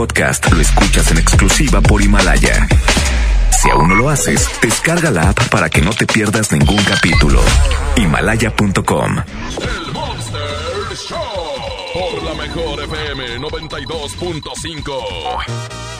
podcast lo escuchas en exclusiva por Himalaya. Si aún no lo haces, descarga la app para que no te pierdas ningún capítulo. Himalaya.com. El Monster Show por la mejor FM 92.5.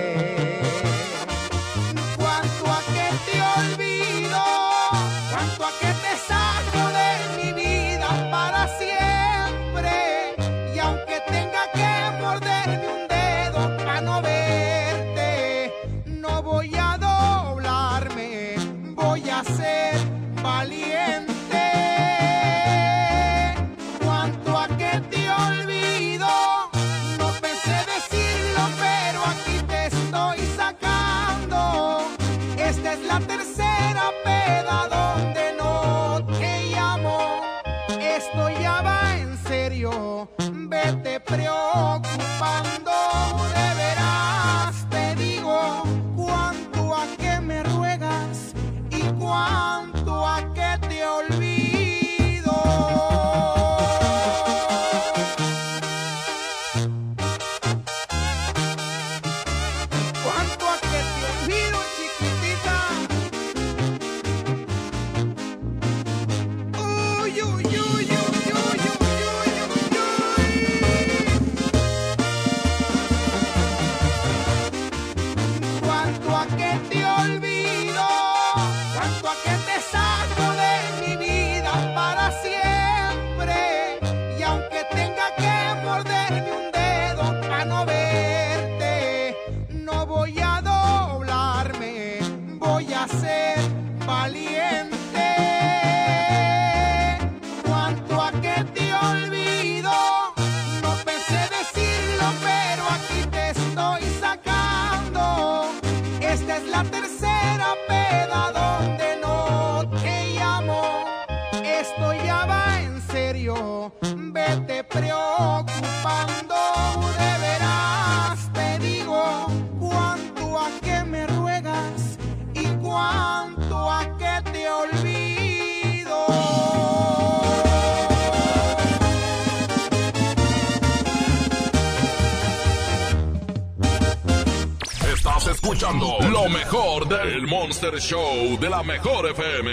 Escuchando lo mejor del Monster Show de la mejor FM.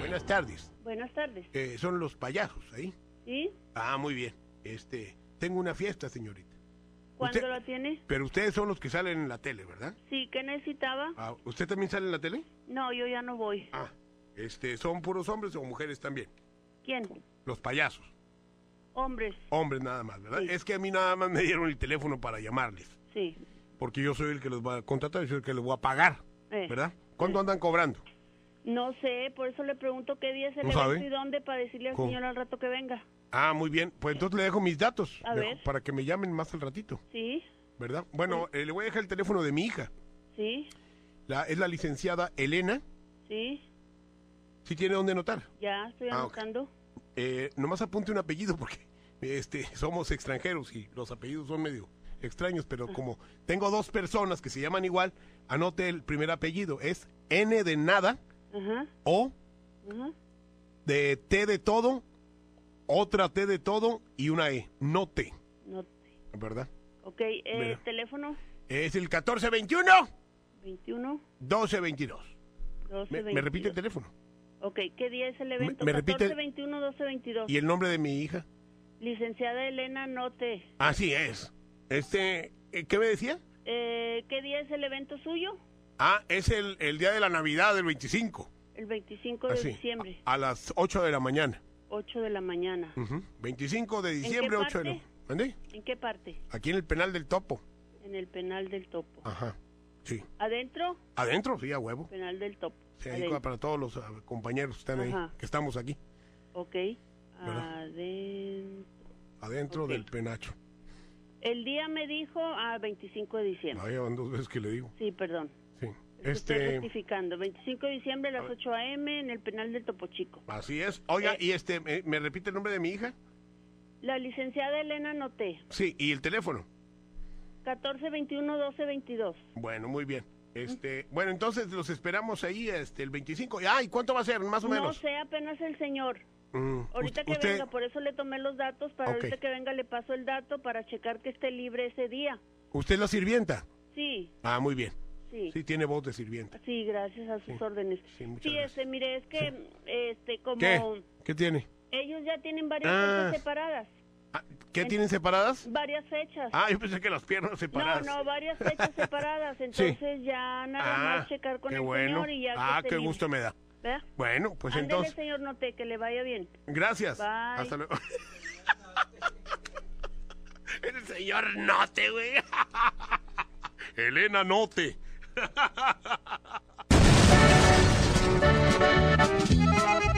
Buenas tardes. Buenas tardes. Eh, son los payasos ahí. ¿Sí? Ah, muy bien. Este, tengo una fiesta, señorita. ¿Cuándo Usted- la tiene? Pero ustedes son los que salen en la tele, ¿verdad? Sí, ¿qué necesitaba? Ah, ¿Usted también sale en la tele? No, yo ya no voy. Ah, este, ¿son puros hombres o mujeres también? ¿Quién? Los payasos. Hombres. Hombres nada más, ¿verdad? Sí. Es que a mí nada más me dieron el teléfono para llamarles. Sí. Porque yo soy el que los va a contratar, yo soy el que les voy a pagar, Eh. ¿verdad? ¿Cuánto andan cobrando? No sé, por eso le pregunto qué día es el ¿No evento y dónde para decirle al ¿Cómo? señor al rato que venga. Ah, muy bien. Pues entonces le dejo mis datos. A ver. Para que me llamen más al ratito, ¿Sí? ¿verdad? Bueno, eh, le voy a dejar el teléfono de mi hija. ¿Sí? La, es la licenciada Elena. ¿Sí? ¿Sí tiene dónde anotar? Ya, estoy Ah, ok. anotando. Eh, nomás apunte un apellido porque este, somos extranjeros y los apellidos son medio extraños, pero como tengo dos personas que se llaman igual, anote el primer apellido. Es N de nada, Ajá, O ajá. de T de todo, otra T de todo y una E, no T, No, ¿verdad? ok, eh, Mira. teléfono Es el 1421 21 1222. 12 Me, me repite el teléfono. Ok, ¿qué día es el evento? me repite- 14, 21, 12, 22. ¿Y el nombre de mi hija? Licenciada Elena Note. Así es. Este, eh, ¿qué me decía? Eh, ¿Qué día es el evento suyo? Ah, es el, el día de la Navidad del 25. El 25 de Así, diciembre, A, a las 8 de la mañana. 8 de la mañana. Ujú. 25 de diciembre, qué 8 de la? ¿Mande? ¿En qué parte? Aquí en el penal del Topo. En el penal del Topo. Ajá. Sí. ¿Adentro? Adentro, sí, a huevo. Penal del Topo. Sí, ahí para todos los ah, compañeros que están ahí, Ajá. que estamos aquí. Ok. ¿Verdad? Adentro. Adentro del penacho. El día me dijo a 25 de diciembre. Ahí van dos veces que le digo. Sí, perdón. Sí. Es que Estoy Este, rectificando. 25 de diciembre a las 8 a.m. en el penal del Topo Chico. así es. Oiga, Eh. y este, ¿me, me repite el nombre de mi hija? La licenciada Elena Noté. Sí, y el teléfono. 1421-1222. Bueno, muy bien. Este, bueno, entonces los esperamos ahí este el 25. Ah, ¿y cuánto va a ser, más o No menos? sé apenas el señor. Mm, Ahorita que usted- venga, por eso le tomé los datos. Para ahorita que venga le paso el dato para checar que esté libre ese día. ¿Usted es la sirvienta? Sí, Ah, muy bien. sí. Sí, tiene voz de sirvienta. Sí, gracias a sus Sí. órdenes. Sí, muchas Sí, gracias. este, mire, es que, este, como ¿Qué? ¿Qué tiene? ellos ya tienen varias Ah. fechas separadas. Ah, ¿Qué tienen separadas? Varias fechas. Ah, yo pensé que las piernas no, separadas. no, varias fechas separadas. Entonces ya nada Ah, más checar con el bueno. señor y ya Ah, qué gusto me da. ¿Verdad? Bueno, pues Ándele, entonces, señor Note, que le vaya bien. gracias. Bye. Hasta luego. El señor Note, güey. Elena Note.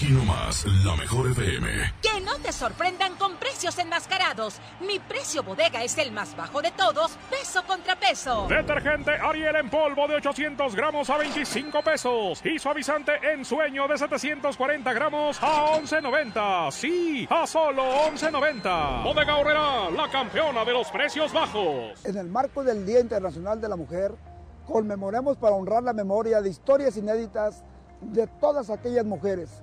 Aquí nomás, la mejor FM. Que no te sorprendan con precios enmascarados. Mi precio bodega es el más bajo de todos, peso contra peso. Detergente Ariel en polvo de 800 gramos a 25 pesos. Y suavizante en sueño de 740 gramos a 11.90. Sí, a solo 11.90. Bodega Horrera, la campeona de los precios bajos. En el marco del Día Internacional de la Mujer, conmemoremos para honrar la memoria de historias inéditas de todas aquellas mujeres,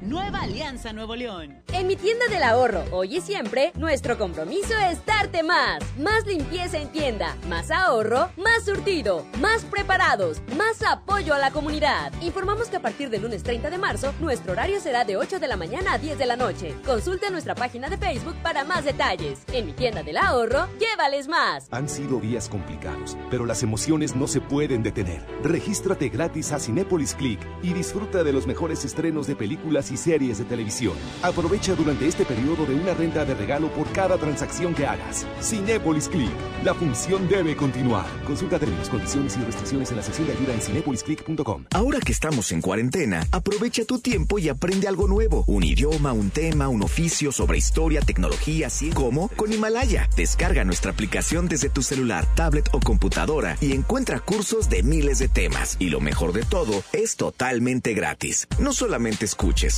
Nueva Alianza Nuevo León. En mi tienda del ahorro, hoy y siempre, nuestro compromiso es darte más. Más limpieza en tienda, más ahorro, más surtido, más preparados, más apoyo a la comunidad. Informamos que a partir del lunes 30 de marzo, nuestro horario será de 8 de la mañana a 10 de la noche. Consulta nuestra página de Facebook para más detalles. En mi tienda del ahorro, llévales más. Han sido días complicados, pero las emociones no se pueden detener. Regístrate gratis a Cinépolis Click y disfruta de los mejores estrenos de películas y series de televisión. Aprovecha durante este periodo de una renta de regalo por cada transacción que hagas. Cinépolis Click. La función debe continuar. Consulta términos, condiciones y restricciones en la sección de ayuda en cinepolisclick.com. Ahora que estamos en cuarentena, aprovecha tu tiempo y aprende algo nuevo. Un idioma, un tema, un oficio sobre historia, tecnología, así como con Himalaya. Descarga nuestra aplicación desde tu celular, tablet o computadora y encuentra cursos de miles de temas. Y lo mejor de todo, es totalmente gratis. No solamente escuches,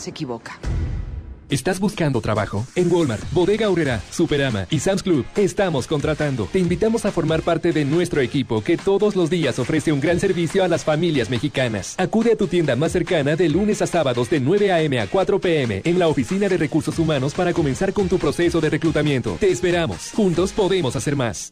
se equivoca. ¿Estás buscando trabajo? En Walmart, Bodega Aurrera, Superama y Sam's Club estamos contratando. Te invitamos a formar parte de nuestro equipo que todos los días ofrece un gran servicio a las familias mexicanas. Acude a tu tienda más cercana de lunes a sábados de 9 a.m. a 4 p.m. en la Oficina de Recursos Humanos para comenzar con tu proceso de reclutamiento. Te esperamos. Juntos podemos hacer más.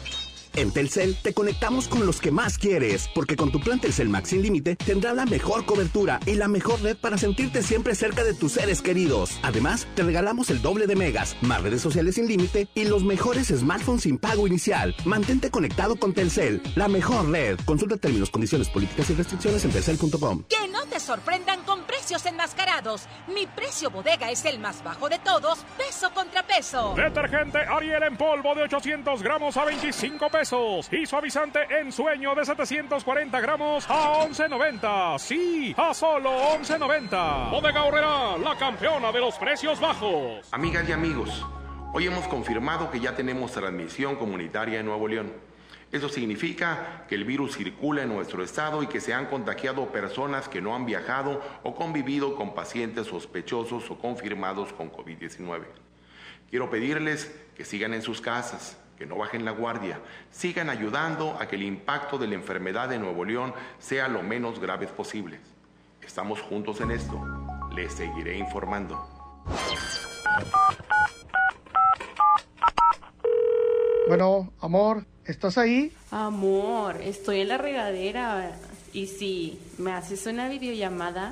En Telcel te conectamos con los que más quieres, porque con tu plan Telcel Max sin límite tendrás la mejor cobertura y la mejor red para sentirte siempre cerca de tus seres queridos. Además, te regalamos el doble de megas, más redes sociales sin límite y los mejores smartphones sin pago inicial. Mantente conectado con Telcel, la mejor red. Consulta términos, condiciones, políticas y restricciones en telcel.com. Que no te sorprendan con precios enmascarados. Mi precio bodega es el más bajo de todos, peso contra peso. Detergente Ariel en polvo de 800 gramos a 25 pesos y suavizante en sueño de 740 gramos a 11.90. Sí, a solo 11.90. Bodega Horrera, la campeona de los precios bajos. Amigas y amigos, hoy hemos confirmado que ya tenemos transmisión comunitaria en Nuevo León. Eso significa que el virus circula en nuestro estado y que se han contagiado personas que no han viajado o convivido con pacientes sospechosos o confirmados con COVID-19. Quiero pedirles que sigan en sus casas, que no bajen la guardia, sigan ayudando a que el impacto de la enfermedad de Nuevo León sea lo menos grave posible. Estamos juntos en esto. Les seguiré informando. Bueno, amor, ¿estás ahí? Amor, estoy en la regadera. Y si me haces una videollamada.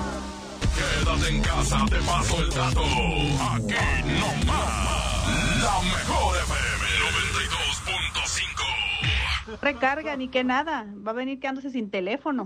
Quédate en casa, te paso el dato. Aquí no más. La mejor FM 92.5. Recarga, ni que nada. Va a venir quedándose sin teléfono.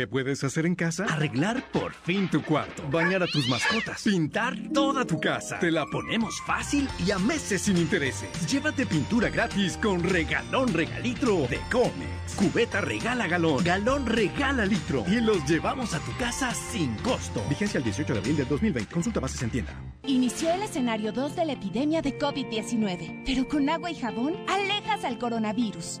¿Qué puedes hacer en casa? Arreglar por fin tu cuarto. Bañar a tus mascotas. Pintar toda tu casa. Te la ponemos fácil y a meses sin intereses. Llévate pintura gratis con regalón regalitro de Comex. Cubeta regala galón. Galón regala litro. Y los llevamos a tu casa sin costo. Vigencia el 18 de abril del 2020. Consulta bases en tienda. Inició el escenario 2 de la epidemia de COVID-19, pero con agua y jabón alejas al coronavirus.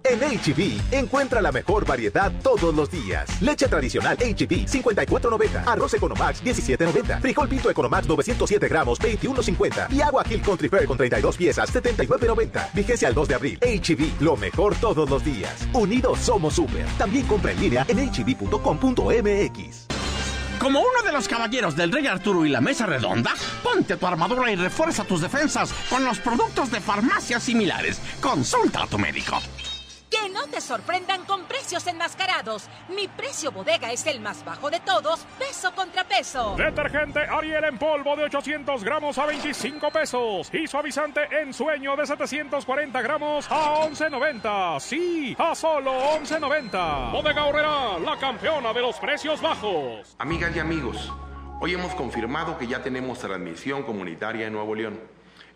En HB, encuentra la mejor variedad todos los días. Leche tradicional HB, 54.90. Arroz Economax, 17.90. Frijol Pinto Economax, 907 gramos, 21.50. Y agua Hill Country Fair con 32 piezas, 79.90. Vigencia al 2 de abril. HB, lo mejor todos los días. Unidos somos super. También compra en línea en hb.com.mx. Como uno de los caballeros del Rey Arturo y la Mesa Redonda, ponte tu armadura y refuerza tus defensas con los productos de farmacias similares. Consulta a tu médico. Que no te sorprendan con precios enmascarados. Mi precio bodega es el más bajo de todos, peso contra peso. Detergente Ariel en polvo de 800 gramos a 25 pesos. Y suavizante en sueño de 740 gramos a 11.90. Sí, a solo 11.90. Bodega Horrera, la campeona de los precios bajos. Amigas y amigos, hoy hemos confirmado que ya tenemos transmisión comunitaria en Nuevo León.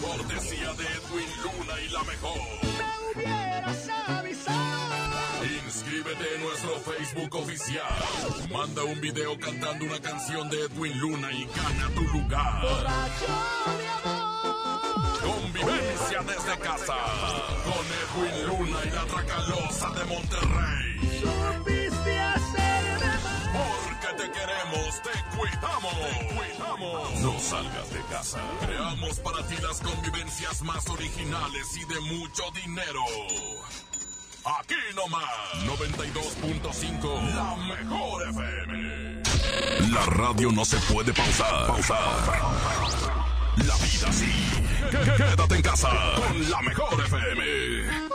Cortesía de Edwin Luna y la mejor. Me hubieras avisado. Inscríbete en nuestro Facebook oficial. Manda un video cantando una canción de Edwin Luna y gana tu lugar. Convivencia desde casa. Con Edwin Luna y la Tracalosa de Monterrey. Supiste hacerme te queremos, te cuidamos. Te cuidamos. No salgas de casa. Creamos para ti las convivencias más originales y de mucho dinero. Aquí nomás, 92.5, la mejor FM. La radio no se puede pausar. Pausar. La vida sí. Qué- Quédate en casa con la mejor FM.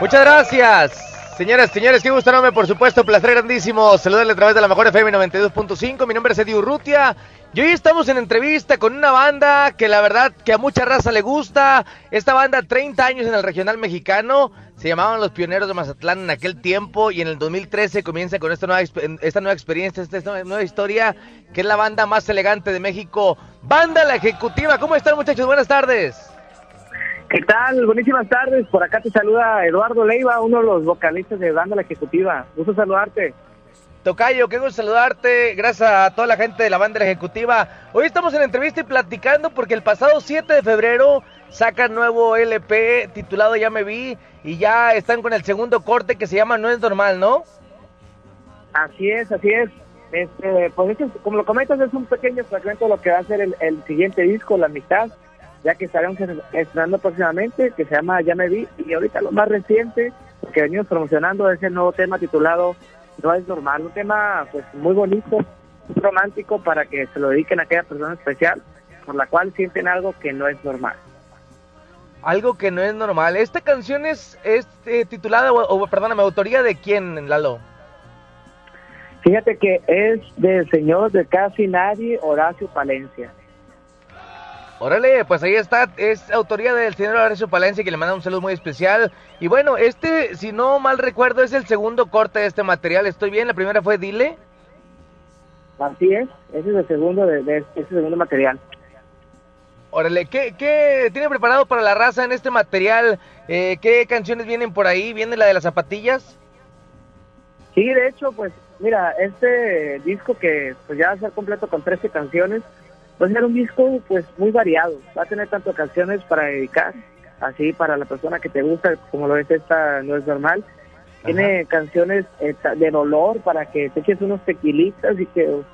Muchas gracias. Señoras, señores, qué gusto enorme, por supuesto, placer grandísimo saludarle a través de la mejor FM 92.5. Mi nombre es Eddie Urrutia y hoy estamos en entrevista con una banda que la verdad que a mucha raza le gusta. Esta banda, 30 años en el regional mexicano, Se llamaban los pioneros de Mazatlán en aquel tiempo y en el 2013 comienza con esta nueva, esta nueva experiencia, esta nueva historia, que es la banda más elegante de México, Banda La Ejecutiva. ¿Cómo están muchachos? Buenas tardes. ¿Qué tal? Buenísimas tardes. Por acá te saluda Eduardo Leiva, uno de los vocalistas de Banda La Ejecutiva. Gusto saludarte. Tocayo, qué gusto saludarte. Gracias a toda la gente de la banda ejecutiva. Hoy estamos en entrevista y platicando porque el pasado 7 de febrero sacan nuevo LP titulado Ya me vi y ya están con el segundo corte que se llama No es normal, ¿no? Así es, así es. Este, pues como lo comentas, es un pequeño fragmento de lo que va a ser el, siguiente disco, La Mitad, ya que estaremos estrenando próximamente, que se llama Ya me vi. Y ahorita lo más reciente que venimos promocionando es el nuevo tema titulado no es normal, un tema pues muy bonito, romántico para que se lo dediquen a aquella persona especial por la cual sienten algo que no es normal. Algo que no es normal. Esta canción es, es eh, titulada, o, perdóname, autoría de quién, Lalo? Fíjate que es del señor de casi nadie, Horacio Palencia. Órale, pues ahí está, es autoría del señor Horacio Palencia que le manda un saludo muy especial. Y bueno, este, si no mal recuerdo, es el segundo corte de este material. ¿Estoy bien? La primera fue Dile. Así es, ese es el segundo de, de este segundo material. Órale, ¿qué, ¿qué, tiene preparado para la raza en este material? Eh, ¿Qué canciones vienen por ahí? ¿Viene la de las zapatillas? Sí, de hecho, pues mira, este disco que pues ya va a ser completo con 13 canciones, va a ser un disco pues muy variado. Va a tener tanto canciones para dedicar, así para la persona que te gusta, como lo es esta, no es normal. Tiene canciones eh, de dolor para que te eches unos tequilitas y que o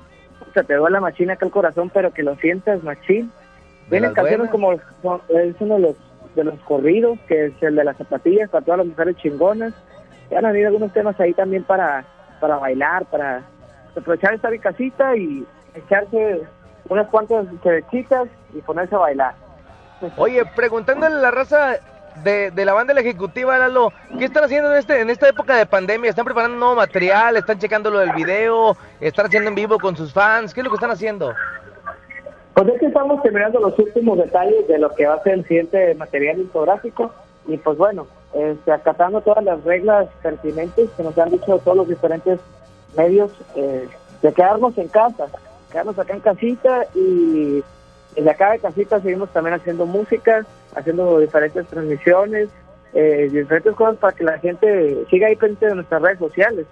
sea, te duele la machina acá el corazón, pero que lo sientas machín. Vienen canciones como es uno de los, de los corridos, que es el de las zapatillas para todas las mujeres chingonas. Ya han habido algunos temas ahí también para, para bailar, para aprovechar estar en casita y echarse unas cuantas cervecitas y ponerse a bailar. Oye, preguntándole a la raza de, de la banda la ejecutiva, Lalo, ¿qué están haciendo en, este, en esta época de pandemia? ¿Están preparando nuevo material? ¿Están checando lo del video? ¿Están haciendo en vivo con sus fans? ¿Qué es lo que están haciendo? Pues es que estamos terminando los últimos detalles de lo que va a ser el siguiente material discográfico y pues bueno, este, acatando todas las reglas pertinentes que nos han dicho todos los diferentes medios eh, de quedarnos en casa, quedarnos acá en casita y desde acá de casita seguimos también haciendo música, haciendo diferentes transmisiones, eh, diferentes cosas para que la gente siga ahí pendiente de nuestras redes sociales.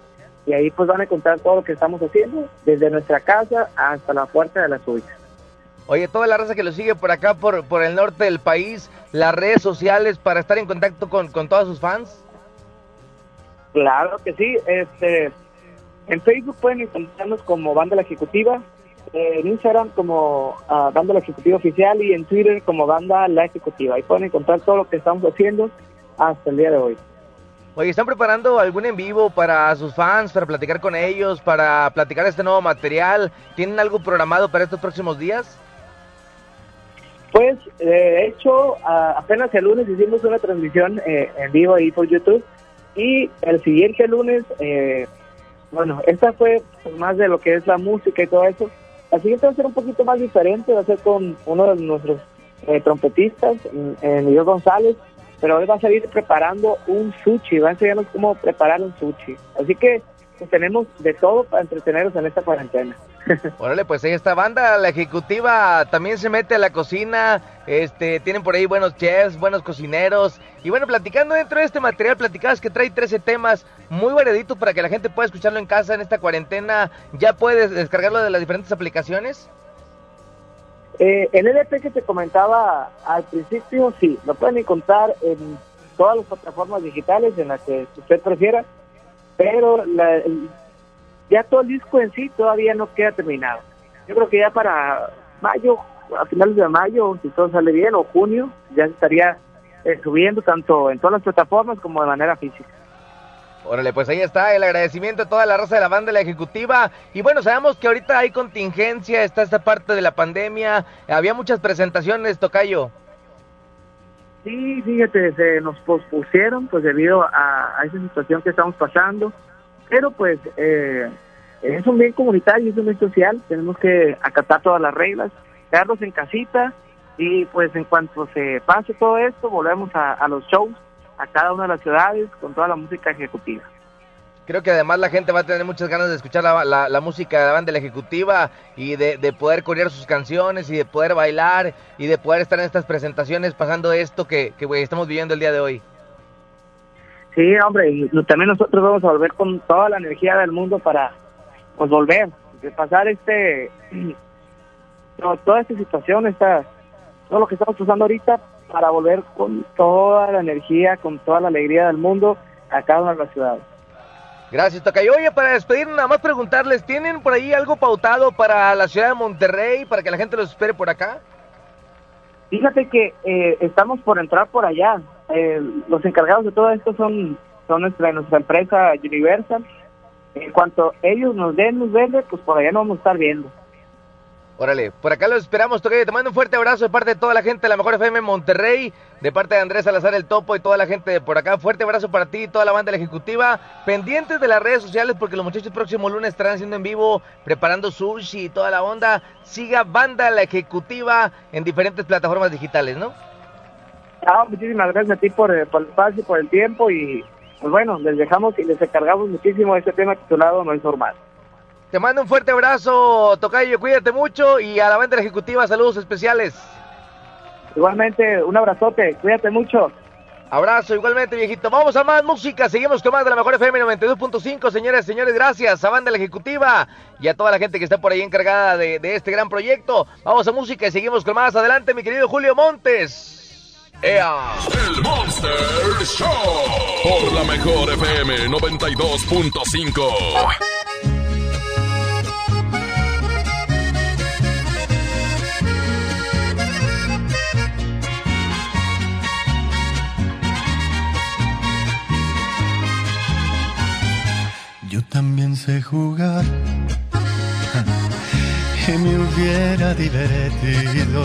Y ahí pues van a encontrar todo lo que estamos haciendo, desde nuestra casa hasta la puerta de la suya. Oye, toda la raza que lo sigue por acá, por, por el norte del país, las redes sociales para estar en contacto con, con todos sus fans. Claro que sí. Este, en Facebook pueden encontrarnos como Banda La Ejecutiva, en Instagram como uh, Banda La Ejecutiva Oficial y en Twitter como Banda La Ejecutiva. Ahí pueden encontrar todo lo que estamos haciendo hasta el día de hoy. Oye, ¿están preparando algún en vivo para sus fans, para platicar con ellos, para platicar este nuevo material? ¿Tienen algo programado para estos próximos días? Pues, de hecho, apenas el lunes hicimos una transmisión eh, en vivo ahí por YouTube y el siguiente lunes, eh, bueno, esta fue más de lo que es la música y todo eso. La siguiente va a ser un poquito más diferente, va a ser con uno de nuestros eh, trompetistas, Miguel González, pero hoy va a salir preparando un sushi, va a enseñarnos cómo preparar un sushi. Así que pues, tenemos de todo para entretenernos en esta cuarentena. Órale, pues ahí esta banda, la ejecutiva también se mete a la cocina, este, tienen por ahí buenos chefs, buenos cocineros, y bueno, platicando dentro de este material, platicabas que trae 13 temas, muy variadito para que la gente pueda escucharlo en casa en esta cuarentena, ¿ya puedes descargarlo de las diferentes aplicaciones? Eh, el LP que te comentaba al principio, sí, lo pueden encontrar en todas las plataformas digitales en las que usted prefiera, pero la, ya todo el disco en sí todavía no queda terminado. Yo creo que ya para mayo, a finales de mayo, si todo sale bien, o junio, ya estaría eh, subiendo tanto en todas las plataformas como de manera física. Órale, pues ahí está el agradecimiento a toda la raza de la banda de la ejecutiva. Y bueno, sabemos que ahorita hay contingencia, está esta parte de la pandemia. Había muchas presentaciones, Tocayo. Sí, fíjate, se nos pospusieron pues debido a, a esa situación que estamos pasando. Pero pues eh, es un bien comunitario, es un bien social, tenemos que acatar todas las reglas, quedarnos en casita y pues en cuanto se pase todo esto volvemos a, los shows a cada una de las ciudades con toda la música ejecutiva. Creo que además la gente va a tener muchas ganas de escuchar la, la, música de la banda la ejecutiva y de, de, poder corear sus canciones y de poder bailar y de poder estar en estas presentaciones pasando esto que estamos viviendo el día de hoy. Sí, hombre, y también nosotros vamos a volver con toda la energía del mundo para pues volver, de pasar este toda esta situación, esta, todo lo que estamos pasando ahorita para volver con toda la energía, con toda la alegría del mundo a cada una de las ciudades. Gracias, Tocayo. Oye, para despedir, nada más preguntarles, ¿tienen por ahí algo pautado para la ciudad de Monterrey, para que la gente los espere por acá? Fíjate que eh, estamos por entrar por allá. Eh, los encargados de todo esto son, son nuestra, nuestra empresa Universal. En cuanto ellos nos den luz verde, pues por allá nos vamos a estar viendo. Órale, por acá los esperamos, Tocayo. Te mando un fuerte abrazo de parte de toda la gente de la Mejor FM Monterrey, de parte de Andrés Salazar el Topo y toda la gente de por acá. Fuerte abrazo para ti y toda la banda de la Ejecutiva. Pendientes de las redes sociales porque los muchachos el próximo lunes estarán haciendo en vivo, preparando sushi y toda la onda. Siga Banda La Ejecutiva en diferentes plataformas digitales, ¿no? Ah, muchísimas gracias a ti por, eh, por el espacio, por el tiempo y pues bueno, les dejamos y les encargamos muchísimo este tema titulado No es normal. Te mando un fuerte abrazo, Tocayo, cuídate mucho y a la banda ejecutiva saludos especiales. Igualmente, un abrazote, cuídate mucho. Abrazo, igualmente, viejito. Vamos a más música. Seguimos con más de la mejor FM 92.5. Señores, señores, gracias a Banda la Ejecutiva y a toda la gente que está por ahí encargada de, de, este gran proyecto. Vamos a música y seguimos con más adelante, mi querido Julio Montes. ¡Ea! El Monster Show por la mejor FM 92.5. Yo también sé jugar y me hubiera divertido.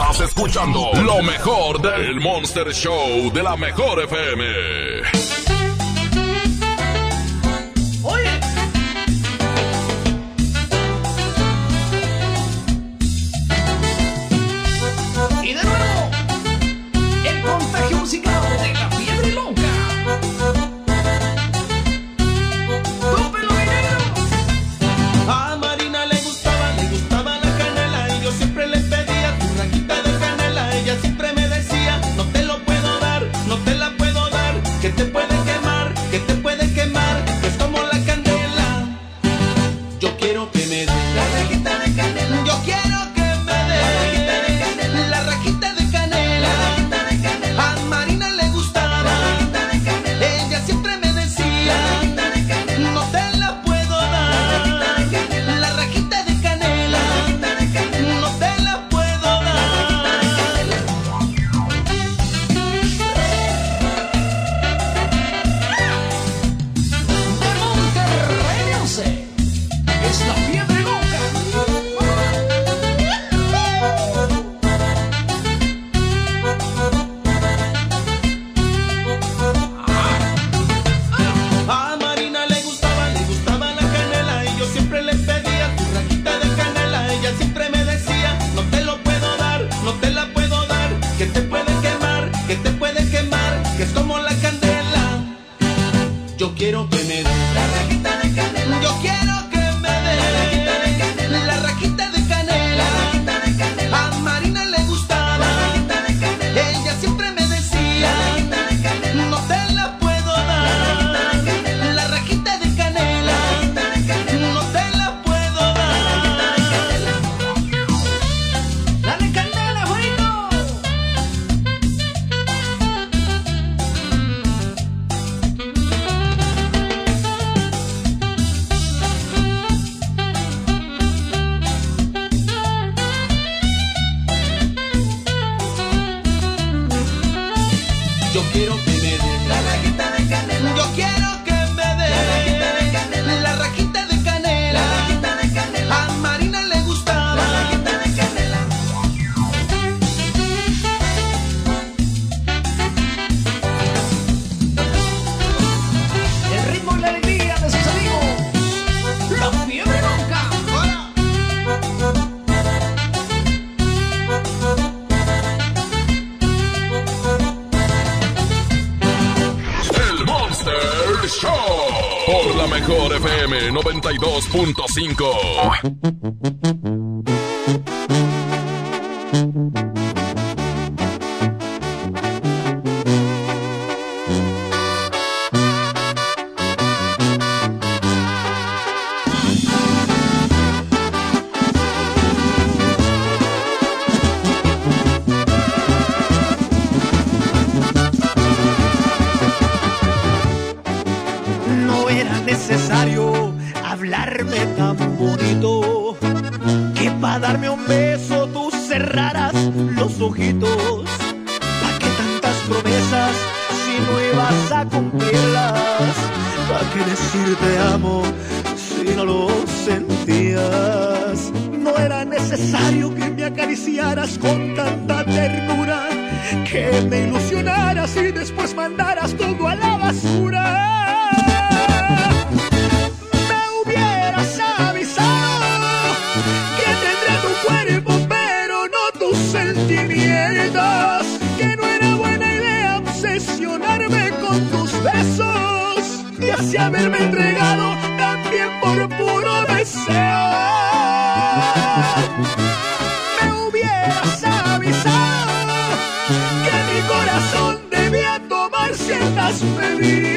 Estás escuchando lo mejor del Monster Show de la Mejor FM. 92.5. you.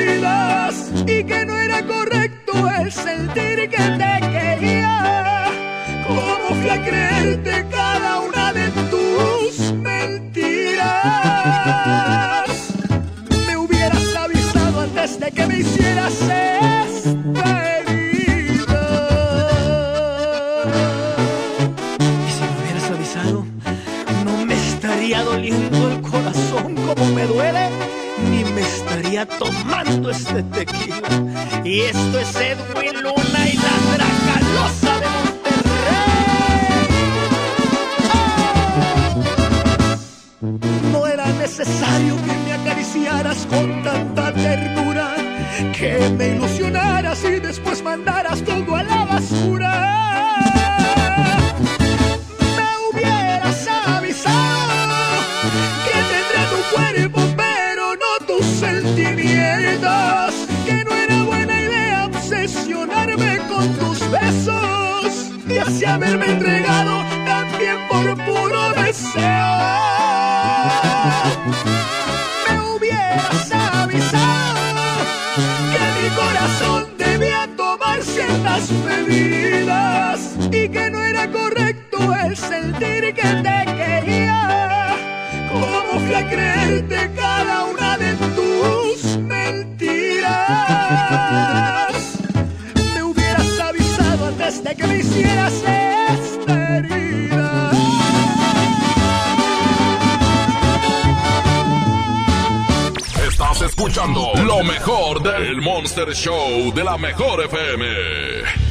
Monster Show de la mejor FM.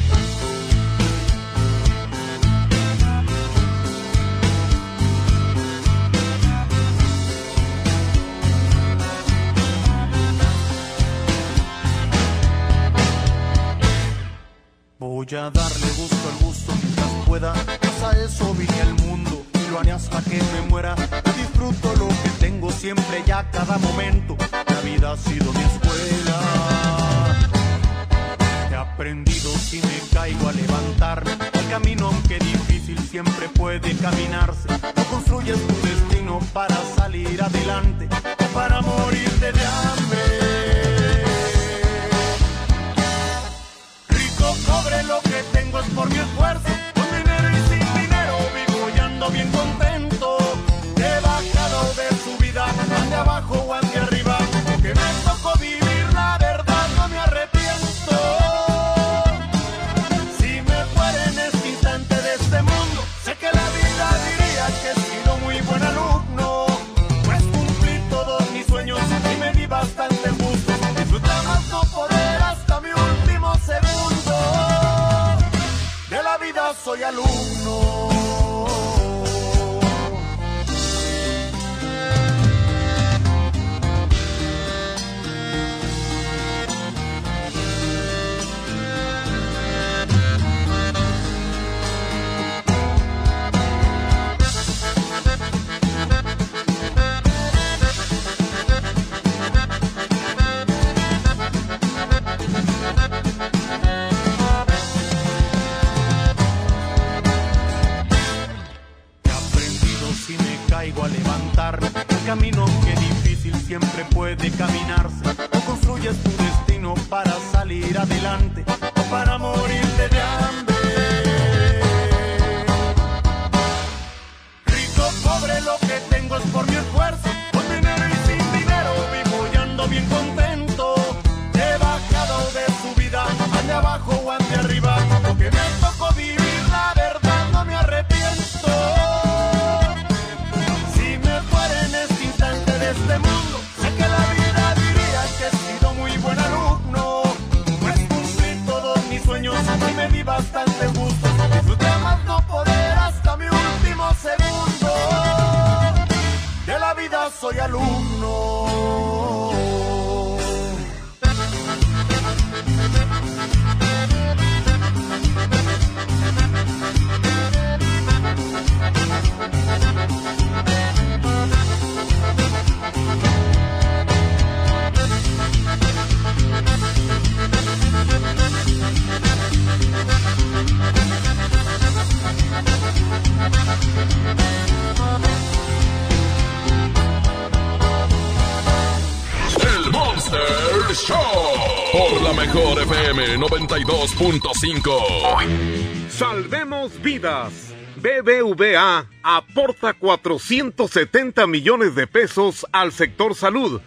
FM 92.5. Salvemos vidas. BBVA aporta 470 millones de pesos al sector salud.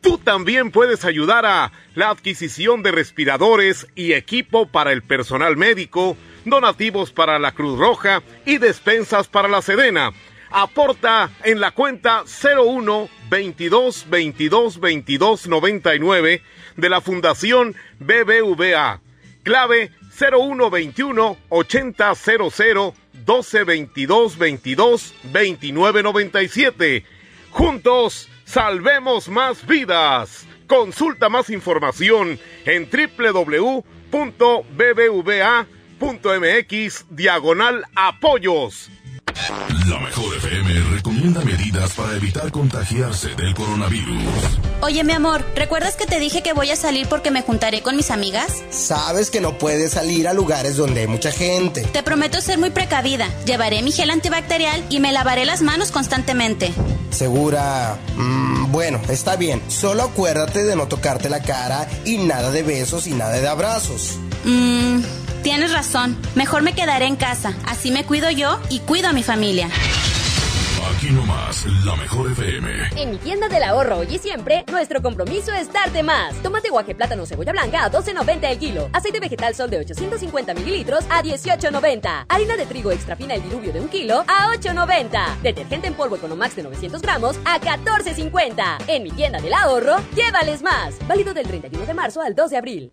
Tú también puedes ayudar a la adquisición de respiradores y equipo para el personal médico, donativos para la Cruz Roja y despensas para la Sedena. Aporta en la cuenta 01 22 22 22 99 de la Fundación BBVA. Clave 0121 80 00 12 22 22 29 97. Juntos salvemos más vidas. Consulta más información en www.bbva.mx diagonal apoyos. La mejor FM recomienda medidas para evitar contagiarse del coronavirus. Oye, mi amor, ¿recuerdas que te dije que voy a salir porque me juntaré con mis amigas? Sabes que no puedes salir a lugares donde hay mucha gente. Te prometo ser muy precavida. Llevaré mi gel antibacterial y me lavaré las manos constantemente. Segura. Mm, bueno, está bien. Solo acuérdate de no tocarte la cara y nada de besos y nada de abrazos. Mmm, tienes razón. Mejor me quedaré en casa. Así me cuido yo y cuido a mi familia. Aquí nomás, la mejor FM. En mi tienda del ahorro hoy y siempre, nuestro compromiso es darte más. Tomate guaje, plátano, cebolla blanca a 12.90 el kilo. Aceite vegetal sol de 850 mililitros a 18.90. Harina de trigo extra fina el diluvio de un kilo a 8.90. Detergente en polvo Economax de 900 gramos a 14.50. En mi tienda del ahorro, llévales más. Válido del 31 de marzo al 2 de abril.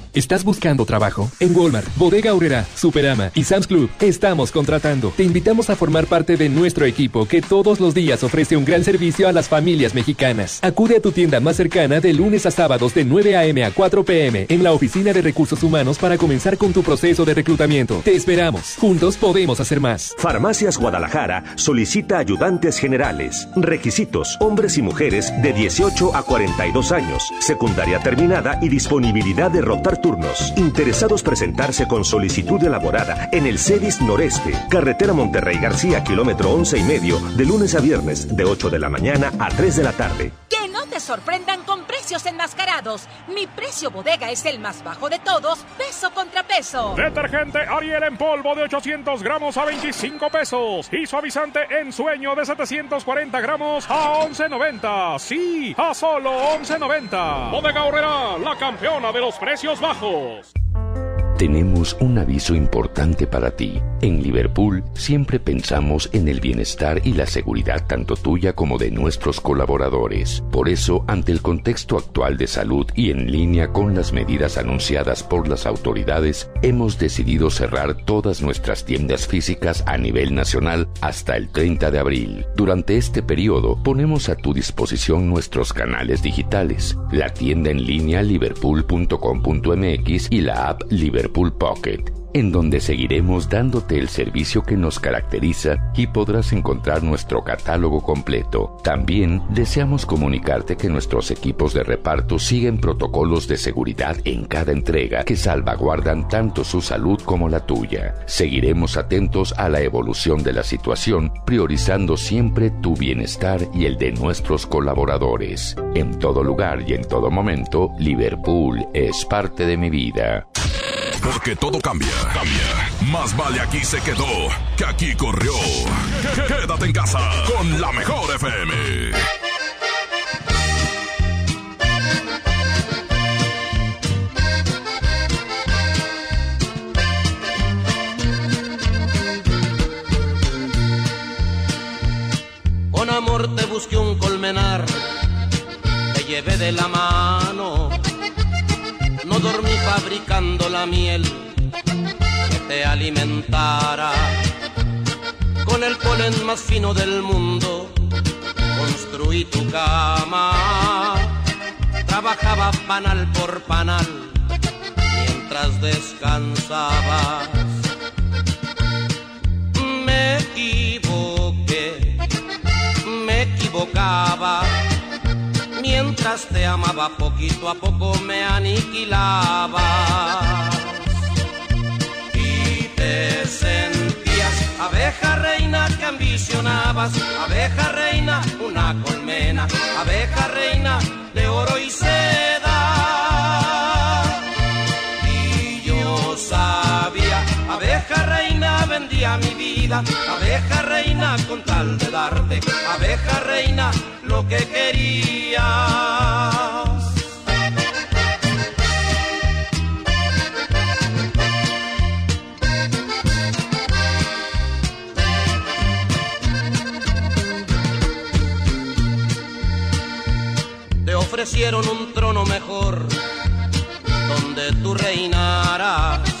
¿Estás buscando trabajo? En Walmart, Bodega Aurrera, Superama y Sam's Club estamos contratando. Te invitamos a formar parte de nuestro equipo que todos los días ofrece un gran servicio a las familias mexicanas. Acude a tu tienda más cercana de lunes a sábados de 9 a.m. a 4 p.m. en la Oficina de Recursos Humanos para comenzar con tu proceso de reclutamiento. Te esperamos. Juntos podemos hacer más. Farmacias Guadalajara solicita ayudantes generales. Requisitos: hombres y mujeres de 18 a 42 años, secundaria terminada y disponibilidad de rotar turnos. Interesados presentarse con solicitud elaborada en el CEDIS Noreste, carretera Monterrey García, kilómetro 11 y medio, de lunes a viernes, de 8 de la mañana a 3 de la tarde. No te sorprendan con precios enmascarados. Mi precio bodega es el más bajo de todos, peso contra peso. Detergente Ariel en polvo de 800 gramos a 25 pesos. Y suavizante en sueño de 740 gramos a 11.90. Sí, a solo 11.90. Bodega Horrera, la campeona de los precios bajos. Tenemos un aviso importante para ti. En Liverpool siempre pensamos en el bienestar y la seguridad tanto tuya como de nuestros colaboradores. Por eso, ante el contexto actual de salud y en línea con las medidas anunciadas por las autoridades, hemos decidido cerrar todas nuestras tiendas físicas a nivel nacional hasta el 30 de abril. Durante este periodo, ponemos a tu disposición nuestros canales digitales, la tienda en línea liverpool.com.mx y la app Liverpool Pocket, en donde seguiremos dándote el servicio que nos caracteriza y podrás encontrar nuestro catálogo completo. También deseamos comunicarte que nuestros equipos de reparto siguen protocolos de seguridad en cada entrega que salvaguardan tanto su salud como la tuya. Seguiremos atentos a la evolución de la situación, priorizando siempre tu bienestar y el de nuestros colaboradores. En todo lugar y en todo momento, Liverpool es parte de mi vida. Porque todo cambia, cambia. Más vale aquí se quedó que aquí corrió. Quédate en casa con la mejor FM. Con amor te busqué un colmenar, te llevé de la mano fabricando la miel que te alimentara. Con el polen más fino del mundo construí tu cama. Trabajaba panal por panal mientras descansabas. Me equivoqué, me equivocaba mientras te amaba poquito a poco me aniquilaba y te sentías abeja reina que ambicionabas abeja reina una colmena abeja reina de oro y seda vendía mi vida abeja reina con tal de darte abeja reina lo que querías. Te ofrecieron un trono mejor donde tú reinarás.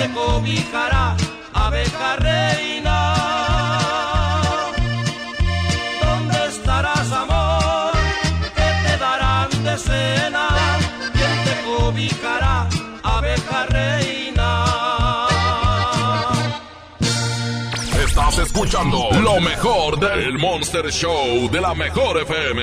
Te cobijará, abeja reina? ¿Dónde estarás, amor? ¿Qué te darán de cena? ¿Quién te cobijará, abeja reina? Estás escuchando lo mejor del Monster Show de la mejor FM.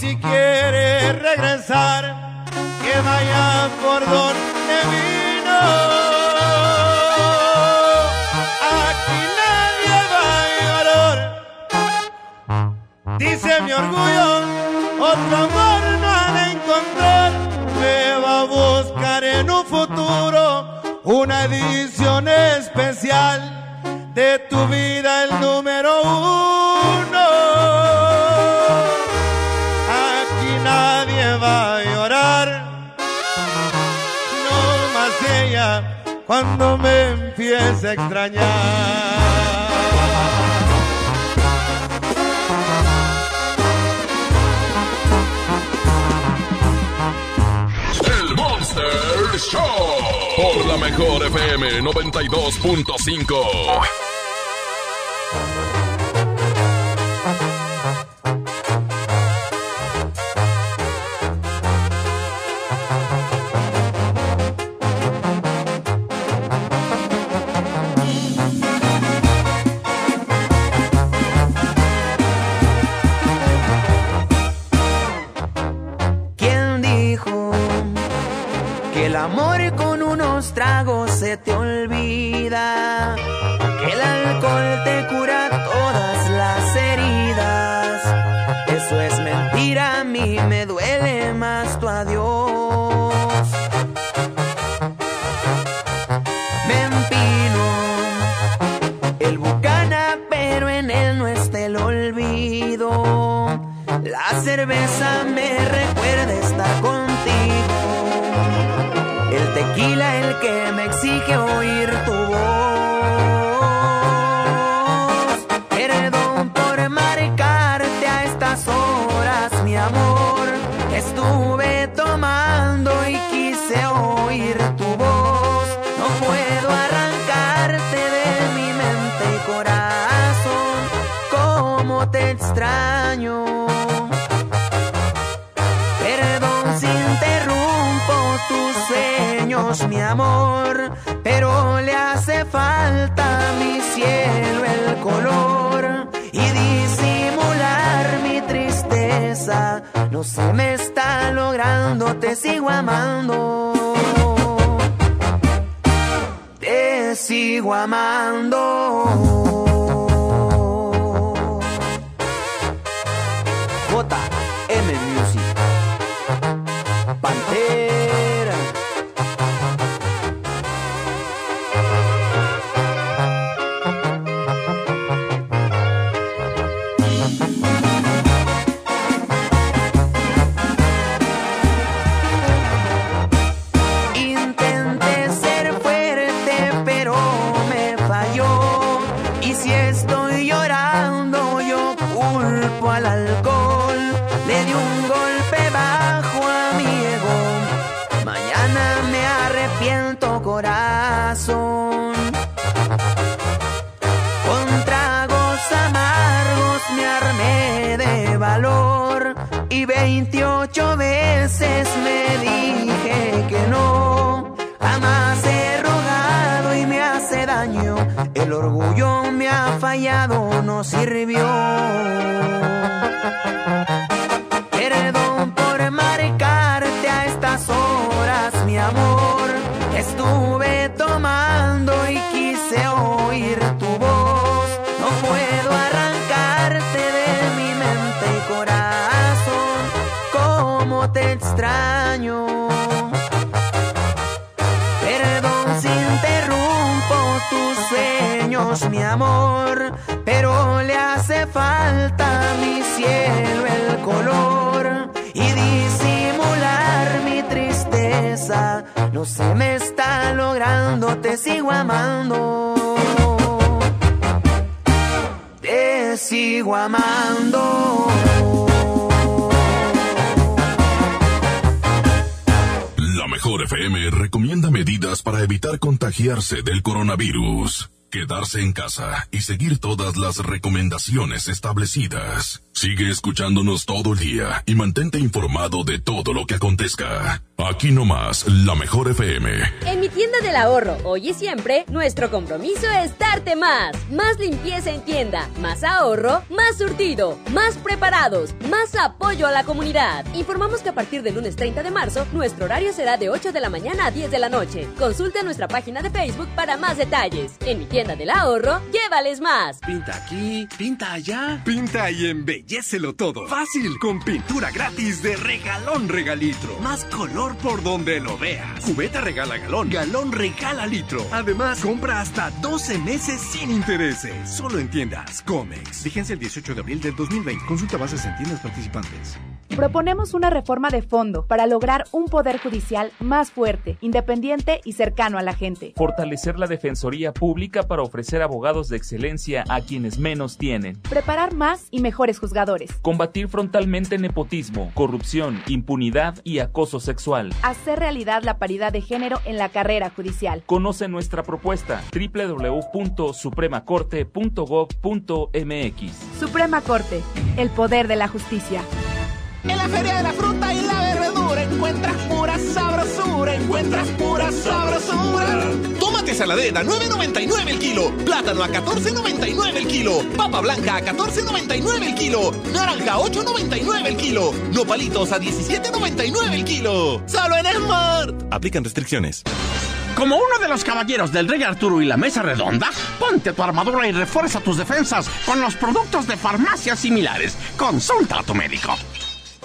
Si quiere regresar, que vaya por donde vino. Aquí nadie va a llorar. Dice mi orgullo, otro amor no ha de encontrar. Me va a buscar en un futuro una edición especial de tu vida, el número uno. Cuando me empiece a extrañar. El Monster Show por la mejor FM 92.5. te sigo amando. Te sigo amando. Coronavirus. Quedarse en casa y seguir todas las recomendaciones establecidas. Sigue escuchándonos todo el día y mantente informado de todo lo que acontezca. Aquí nomás, la mejor FM. En mi tienda del ahorro, hoy y siempre, nuestro compromiso es darte más. Más limpieza en tienda, más ahorro, más surtido, más preparados, más apoyo a la comunidad. Informamos que a partir del lunes 30 de marzo, nuestro horario será de 8 de la mañana a 10 de la noche. Consulta nuestra página de Facebook para más detalles. En mi tienda del ahorro, llévales más. Pinta aquí, pinta allá. Pinta y embellecelo todo. Fácil, con pintura gratis de regalón regalitro. Más color por donde lo veas. Cubeta regala galón, galón regala litro. Además, compra hasta 12 meses sin intereses. Solo en tiendas Comex. Vigencia el 18 de abril del 2020. Consulta bases en tiendas participantes. Proponemos una reforma de fondo para lograr un poder judicial más fuerte, independiente y cercano a la gente. Fortalecer la Defensoría Pública para ofrecer abogados de excelencia a quienes menos tienen. Preparar más y mejores juzgadores. Combatir frontalmente nepotismo, corrupción, impunidad y acoso sexual. Hacer realidad la paridad de género en la carrera judicial. Conoce nuestra propuesta www.supremacorte.gov.mx. Suprema Corte, el poder de la justicia. En la feria de la fruta y la verdura encuentras pura sabrosura, encuentras pura sabrosura. Tómate saladera, 9.99 el kilo. Plátano a 14.99 el kilo. Papa blanca a 14.99 el kilo. Naranja a 8.99 el kilo. Nopalitos a 17.99 el kilo. Solo en Smart. Aplican restricciones. Como uno de los caballeros del Rey Arturo y la Mesa Redonda, ponte tu armadura y refuerza tus defensas con los productos de farmacias similares. Consulta a tu médico.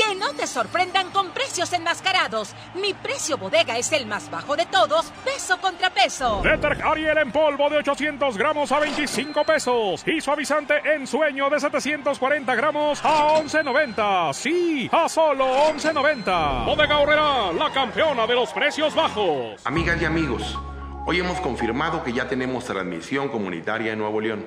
Que no te sorprendan con precios enmascarados. Mi precio bodega es el más bajo de todos, peso contra peso. Deterg Ariel en polvo de 800 gramos a 25 pesos. Y suavizante en sueño de 740 gramos a 11.90. Sí, a solo 11.90. Bodega Horrera, la campeona de los precios bajos. Amigas y amigos, hoy hemos confirmado que ya tenemos transmisión comunitaria en Nuevo León.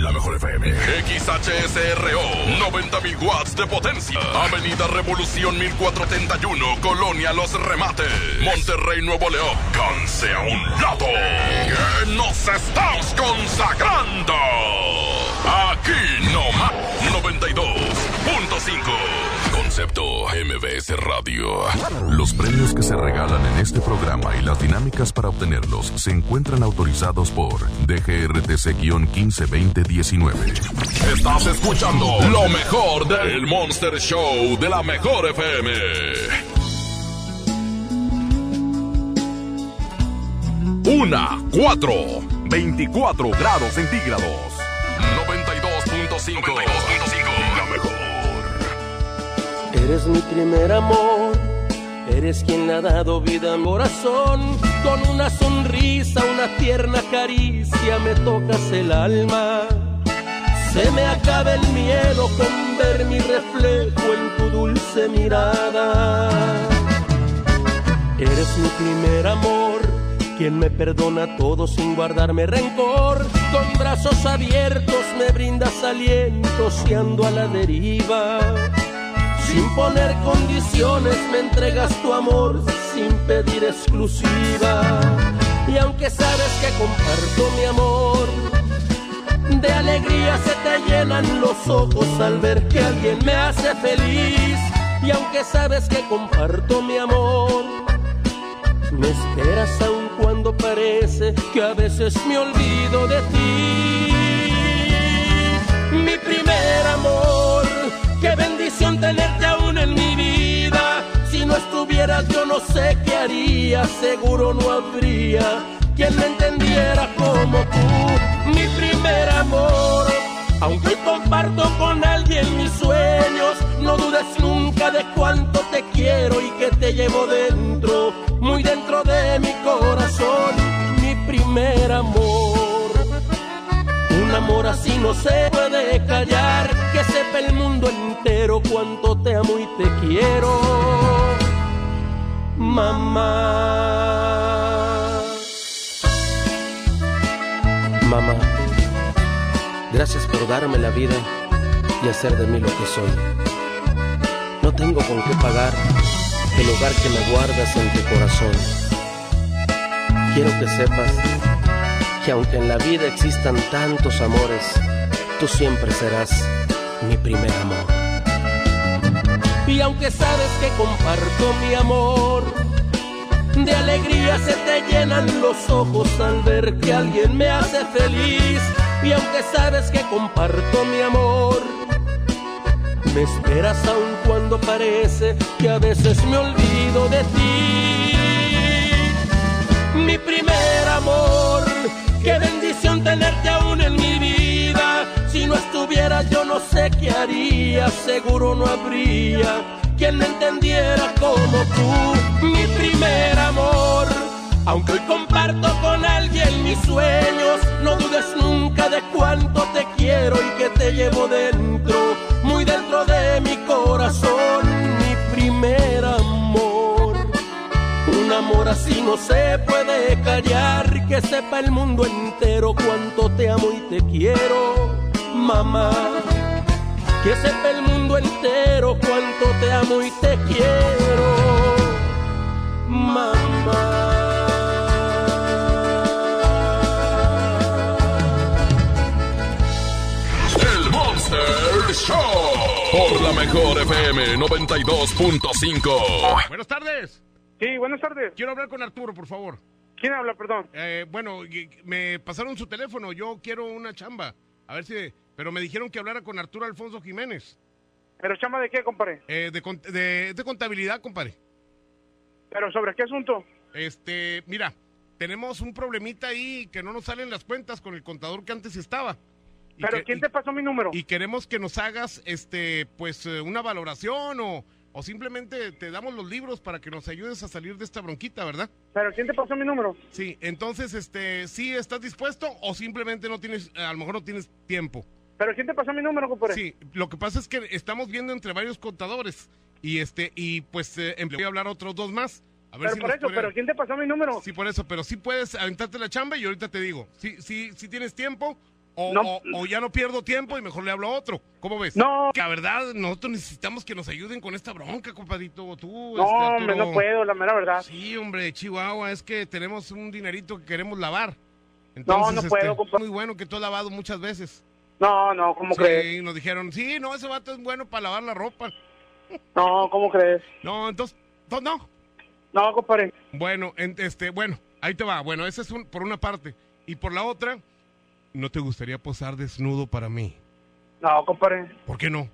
La mejor FM. XHSRO. 90.000 watts de potencia. Avenida Revolución 1431. Colonia Los Remates. Monterrey, Nuevo León. Canse a un lado. Que nos estamos consagrando. Aquí no más. 92.5. Concepto MBS Radio. Los premios que se regalan en este programa y las dinámicas para obtenerlos se encuentran autorizados por DGRTC-152019. Estás escuchando lo mejor del Monster Show de la mejor FM. Una, cuatro, 24 grados centígrados. 92.5. Eres mi primer amor, eres quien ha dado vida a mi corazón. Con una sonrisa, una tierna caricia me tocas el alma. Se me acaba el miedo con ver mi reflejo en tu dulce mirada. Eres mi primer amor, quien me perdona todo sin guardarme rencor. Con brazos abiertos me brindas aliento si ando a la deriva. Sin poner condiciones me entregas tu amor sin pedir exclusiva. Y aunque sabes que comparto mi amor, de alegría se te llenan los ojos al ver que alguien me hace feliz. Y aunque sabes que comparto mi amor, me esperas aun cuando parece que a veces me olvido de ti. Mi primer amor, qué tenerte aún en mi vida. Si no estuvieras yo no sé qué haría, seguro no habría quien me entendiera como tú. Mi primer amor, aunque comparto con alguien mis sueños, no dudes nunca de cuánto te quiero y que te llevo dentro, muy dentro de mi corazón, mi primer amor. Amor así no se puede callar, que sepa el mundo entero cuánto te amo y te quiero, mamá. Mamá, gracias por darme la vida y hacer de mí lo que soy. No tengo con qué pagar el hogar que me guardas en tu corazón. Quiero que sepas que aunque en la vida existan tantos amores, tú siempre serás mi primer amor. Y aunque sabes que comparto mi amor, de alegría se te llenan los ojos al ver que alguien me hace feliz. Y aunque sabes que comparto mi amor, me esperas aun cuando parece que a veces me olvido de ti. Mi primer amor, qué bendición tenerte aún en mi vida. Si no estuvieras yo no sé qué haría, seguro no habría quien me entendiera como tú. Mi primer amor, aunque hoy comparto con alguien mis sueños, no dudes nunca de cuánto te quiero y que te llevo dentro, muy dentro de mi corazón. Amor así no se puede callar, que sepa el mundo entero cuánto te amo y te quiero, mamá. que sepa el mundo entero cuánto te amo y te quiero, mamá. El Monster Show por la mejor FM 92.5. Buenas tardes. Sí, buenas tardes. Quiero hablar con Arturo, por favor. ¿Quién habla, perdón? Eh, bueno, me pasaron su teléfono. Yo quiero una chamba. A ver si. Pero me dijeron que hablara con Arturo Alfonso Jiménez. ¿Pero chamba de qué, compadre? Eh, de, de, de contabilidad, compadre. ¿Pero sobre qué asunto? Este, mira, tenemos un problemita ahí que no nos salen las cuentas con el contador que antes estaba. ¿Pero que- quién te pasó mi número? Y queremos que nos hagas, este, pues, eh, una valoración o, o simplemente te damos los libros para que nos ayudes a salir de esta bronquita, ¿verdad? ¿Pero quién te pasó mi número? Sí, entonces, este, ¿sí estás dispuesto o simplemente no tienes, a lo mejor no tienes tiempo? ¿Pero quién te pasó mi número, compadre? Sí, lo que pasa es que estamos viendo entre varios contadores y este, y pues eh, em- voy a hablar a otros dos más. A ver Pero si por eso, pueden- ¿pero quién te pasó mi número? Sí, por eso, pero sí puedes aventarte la chamba y ahorita te digo, sí, sí, sí tienes tiempo o, No. o- o ya no pierdo tiempo y mejor le hablo a otro. ¿Cómo ves? No. Que la verdad, nosotros necesitamos que nos ayuden con esta bronca, compadito. Tú, No, este, hombre, no puedo, la mera verdad. Sí, hombre, Chihuahua, es que tenemos un dinerito que queremos lavar. No, no este, puedo, compa- Muy bueno que tú has lavado muchas veces. No, no, ¿cómo sí, crees? y nos dijeron, sí, no, ese vato es bueno para lavar la ropa. No, ¿cómo crees? No, entonces, to- no. No, compadre. Bueno, en- este, bueno, ahí te va. Bueno, ese es un, por una parte. Y por la otra, ¿no te gustaría posar desnudo para mí? No, compadre. ¿Por qué no?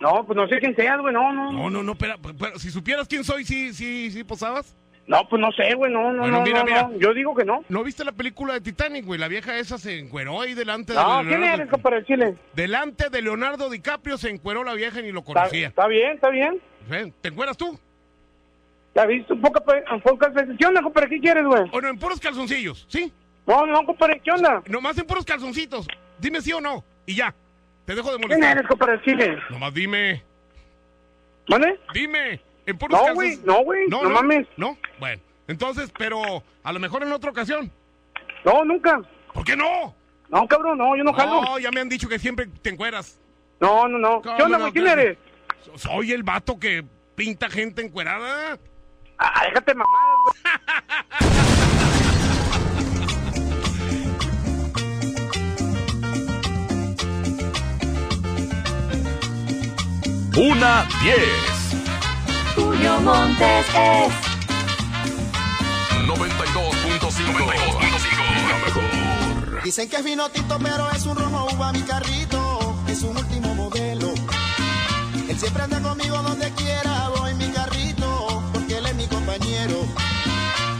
No, pues no sé quién seas, güey, no, no. No, no, no, pero si supieras quién soy, ¿sí, sí, sí posabas? No, pues no sé, güey, no, no, Bueno, no, mira, no, mira. no. Yo digo que no. ¿No viste la película de Titanic, güey? La vieja esa se encueró ahí delante No, de ¿quién Leonardo. eres, compadre, Chile? Delante de Leonardo DiCaprio se encueró la vieja y ni lo conocía. está bien, está bien. ¿Te encueras tú? ¿La viste un poco, en pocas veces? ¿Qué onda, compadre? ¿Qué quieres, güey? ¿O no, en puros calzoncillos? ¿Sí? No, no, compadre, ¿qué onda? Nomás en puros calzoncitos. Dime sí o no. Y ya. Te dejo de ¿Quién molestar. eres, compadre, Chile? Nomás dime. ¿Vale? Dime. En puros No, güey, no, güey, no mames. No, bueno. Entonces, pero a lo mejor en otra ocasión. No, nunca. ¿Por qué no? No, cabrón, no, yo no jalo. No, ya me han dicho que siempre te encueras. No, no, no. ¿Qué ¿Cómo onda, no? güey? ¿Quién. Soy el vato que pinta gente encuerada. Ah, déjate mamadas, güey. Una 10. Julio Montes es 92.5. La mejor. Dicen que es vino tinto, pero es un rojo uva mi carrito. Es un último modelo. Él siempre anda conmigo donde quiera. Voy mi carrito, porque él es mi compañero.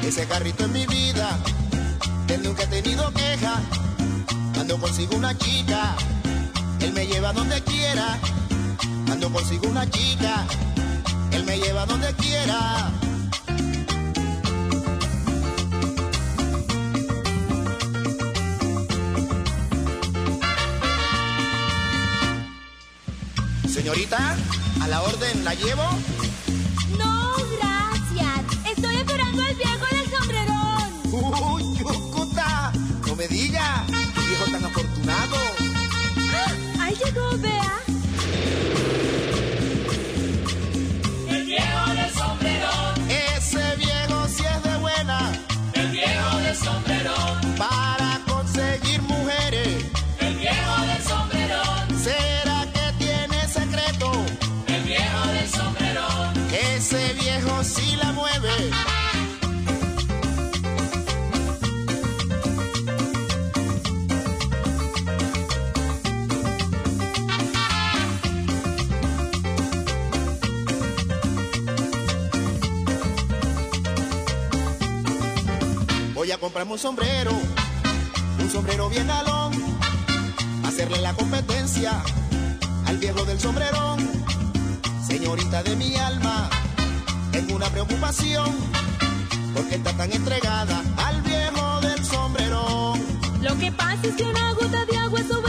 Ese carrito es mi vida. Él nunca he tenido queja. Cuando consigo una chica, él me lleva donde quiera. Cuando consigo una chica, él me lleva donde quiera. Señorita, a la orden la llevo. No, gracias. Estoy esperando al viejo del sombrerón. Uy, Yucuta, no me diga, qué viejo tan afortunado. ¡Ah! Ahí llegó, Bea. Comprarme un sombrero, un sombrero bien galón, hacerle la competencia al viejo del sombrerón. Señorita de mi alma, tengo una preocupación, porque está tan entregada al viejo del sombrerón. Lo que pasa es que una gota de agua sobre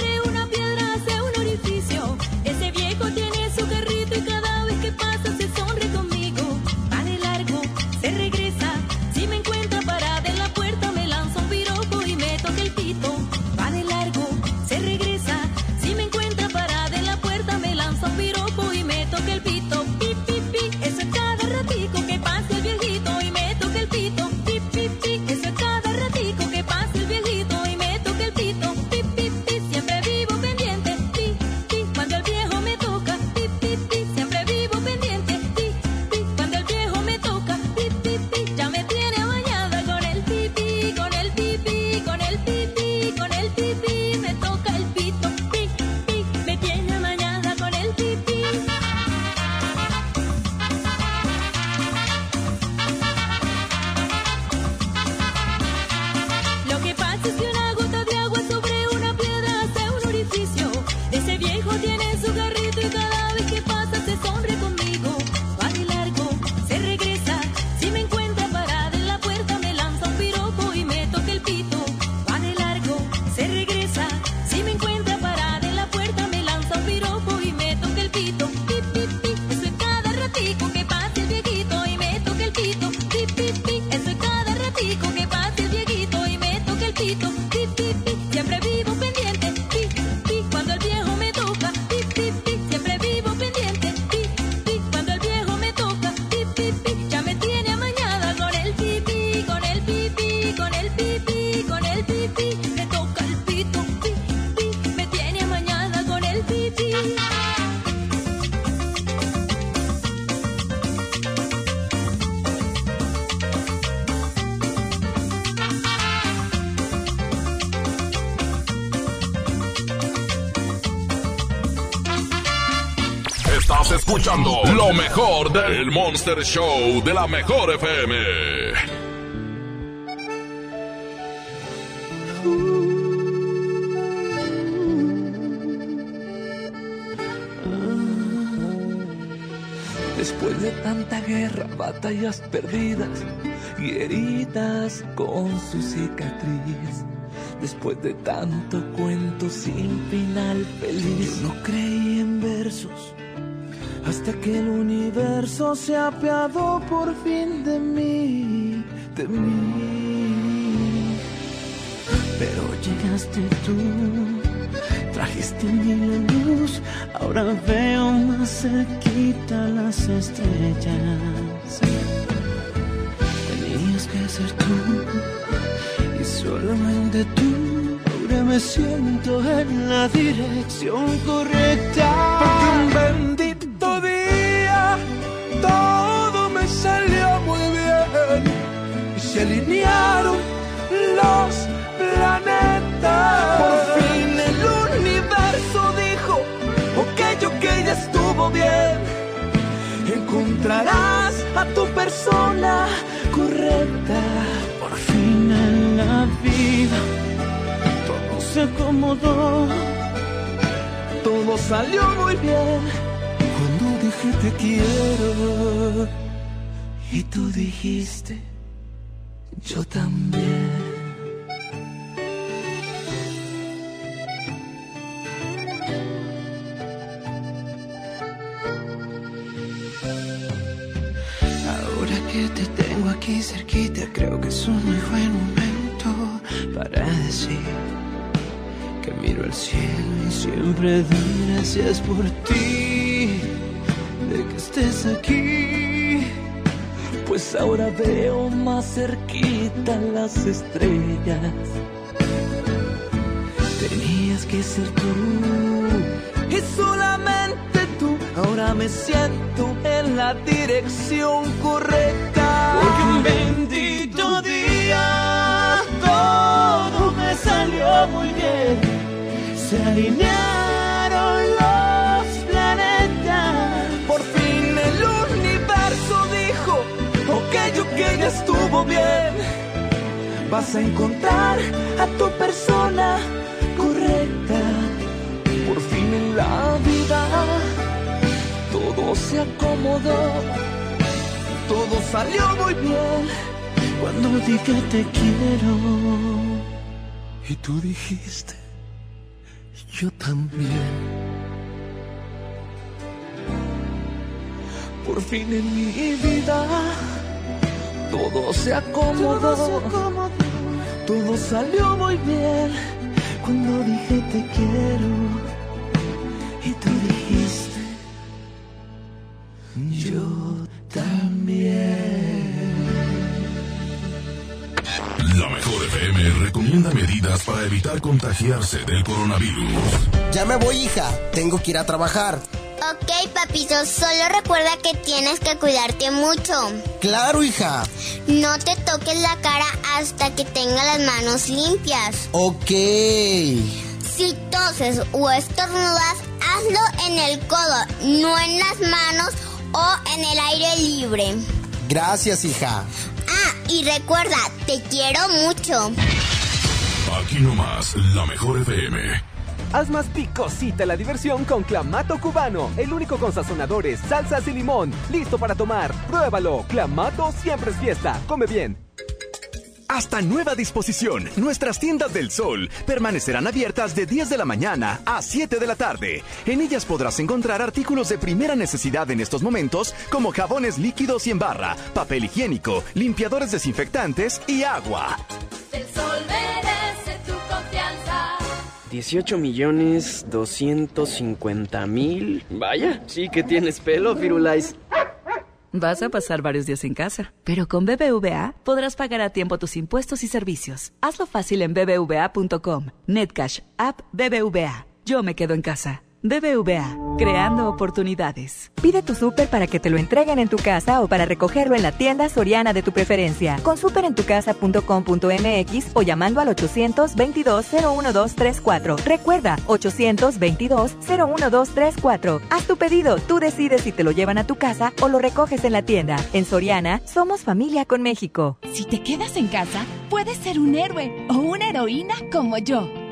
mejor Monster Show de la mejor FM. Después de tanta guerra, batallas perdidas y heridas con su cicatriz. Después de tanto cuento sin final feliz. Yo no creí en versos hasta que el universo se apiadó por fin de mí, de mí. Pero llegaste tú, trajiste en mí la luz, ahora veo más cerquita las estrellas. Tenías que ser tú y solamente tú. Ahora me siento en la dirección correcta. Porque un bendito todo me salió muy bien y se alinearon los planetas. Por fin el universo dijo, ok, ok, ya estuvo bien. Encontrarás a tu persona correcta. Por fin en la vida todo se acomodó. Todo salió muy bien dije te quiero. Y tú dijiste, yo también. Ahora que te tengo aquí cerquita, creo que es un muy buen momento para decir que miro al cielo y siempre doy gracias por ti, estés aquí. Pues ahora veo más cerquita las estrellas. Tenías que ser tú y solamente tú. Ahora me siento en la dirección correcta. Porque un bendito día todo me salió muy bien. Se alinearon estuvo bien. Vas a encontrar a tu persona correcta. Por fin en la vida todo se acomodó. Todo salió muy bien cuando dije te quiero. Y tú dijiste, yo también. Por fin en mi vida todo se acomodó. Todo salió muy bien cuando dije te quiero. Y tú dijiste, yo también. La mejor FM recomienda medidas para evitar contagiarse del coronavirus. Ya me voy, hija. Tengo que ir a trabajar. Ok, papito, solo recuerda que tienes que cuidarte mucho. Claro, hija. No te toques la cara hasta que tengas las manos limpias. Ok. Si toses o estornudas, hazlo en el codo, no en las manos o en el aire libre. Gracias, hija. Ah, y recuerda, te quiero mucho. Aquí nomás, la mejor FM. Haz más picosita la diversión con Clamato Cubano, el único con sazonadores, salsas y limón. Listo para tomar. Pruébalo. Clamato siempre es fiesta. Come bien. Hasta nueva disposición, nuestras tiendas del sol permanecerán abiertas de 10 de la mañana a 7 de la tarde. En ellas podrás encontrar artículos de primera necesidad en estos momentos como jabones líquidos y en barra, papel higiénico, limpiadores desinfectantes y agua. El 18 millones 250 mil. Vaya, sí que tienes pelo, Firulais. Vas a pasar varios días en casa, pero con BBVA podrás pagar a tiempo tus impuestos y servicios. Hazlo fácil en bbva.com. Netcash, app BBVA. Yo me quedo en casa. BBVA, creando oportunidades. Pide tu súper para que te lo entreguen en tu casa o para recogerlo en la tienda soriana de tu preferencia. Con superentucasa.com.mx o llamando al 822-01234. Recuerda, 822-01234. Haz tu pedido, tú decides si te lo llevan a tu casa o lo recoges en la tienda. En Soriana, somos familia con México. Si te quedas en casa, puedes ser un héroe o una heroína como yo.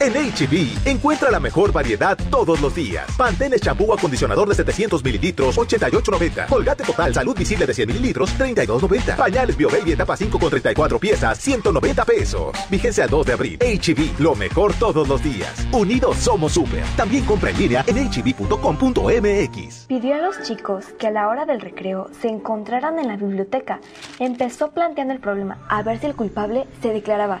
En HB, encuentra la mejor variedad todos los días. Pantene champú acondicionador de 700 mililitros, 88.90. Colgate Total Salud Visible de 100 mililitros, 32.90. Pañales BioBaby etapa 5 con 34 piezas, 190 pesos. Vigencia al 2 de abril. HB, lo mejor todos los días. Unidos somos super. También compra en línea en hb.com.mx. Pidió a los chicos que a la hora del recreo se encontraran en la biblioteca. Empezó planteando el problema a ver si el culpable se declaraba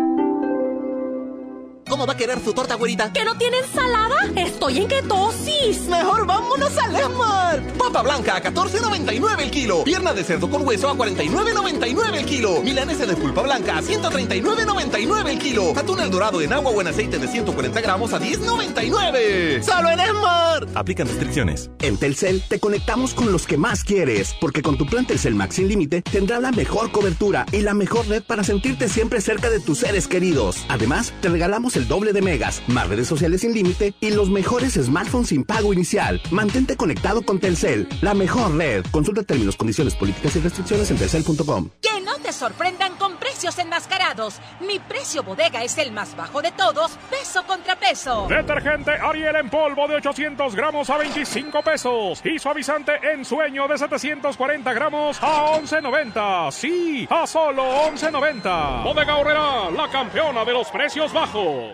¿Cómo va a querer su torta, güerita? ¿Que no tiene ensalada? Estoy en ketosis. Mejor vámonos al Esmar. Papa blanca a 14.99 el kilo. Pierna de cerdo con hueso a 49.99 el kilo. Milanesa de pulpa blanca a 139.99 el kilo. Atún el dorado en agua o en aceite de 140 gramos a 10.99. ¡Solo en Esmar! Aplican restricciones. En Telcel te conectamos con los que más quieres, porque con tu plan Telcel Max sin límite tendrás la mejor cobertura y la mejor red para sentirte siempre cerca de tus seres queridos. Además, te regalamos el doble de megas, más redes sociales sin límite y los mejores smartphones sin pago inicial. Mantente conectado con Telcel, la mejor red. Consulta términos, condiciones, políticas y restricciones en telcel.com. Que no te sorprendan con precios enmascarados. Mi precio bodega es el más bajo de todos, peso contra peso. Detergente Ariel en polvo de 800 gramos a 25 pesos. Y suavizante en sueño de 740 gramos a 11.90. Sí, a solo 11.90. Bodega Horrera, la campeona de los precios bajos.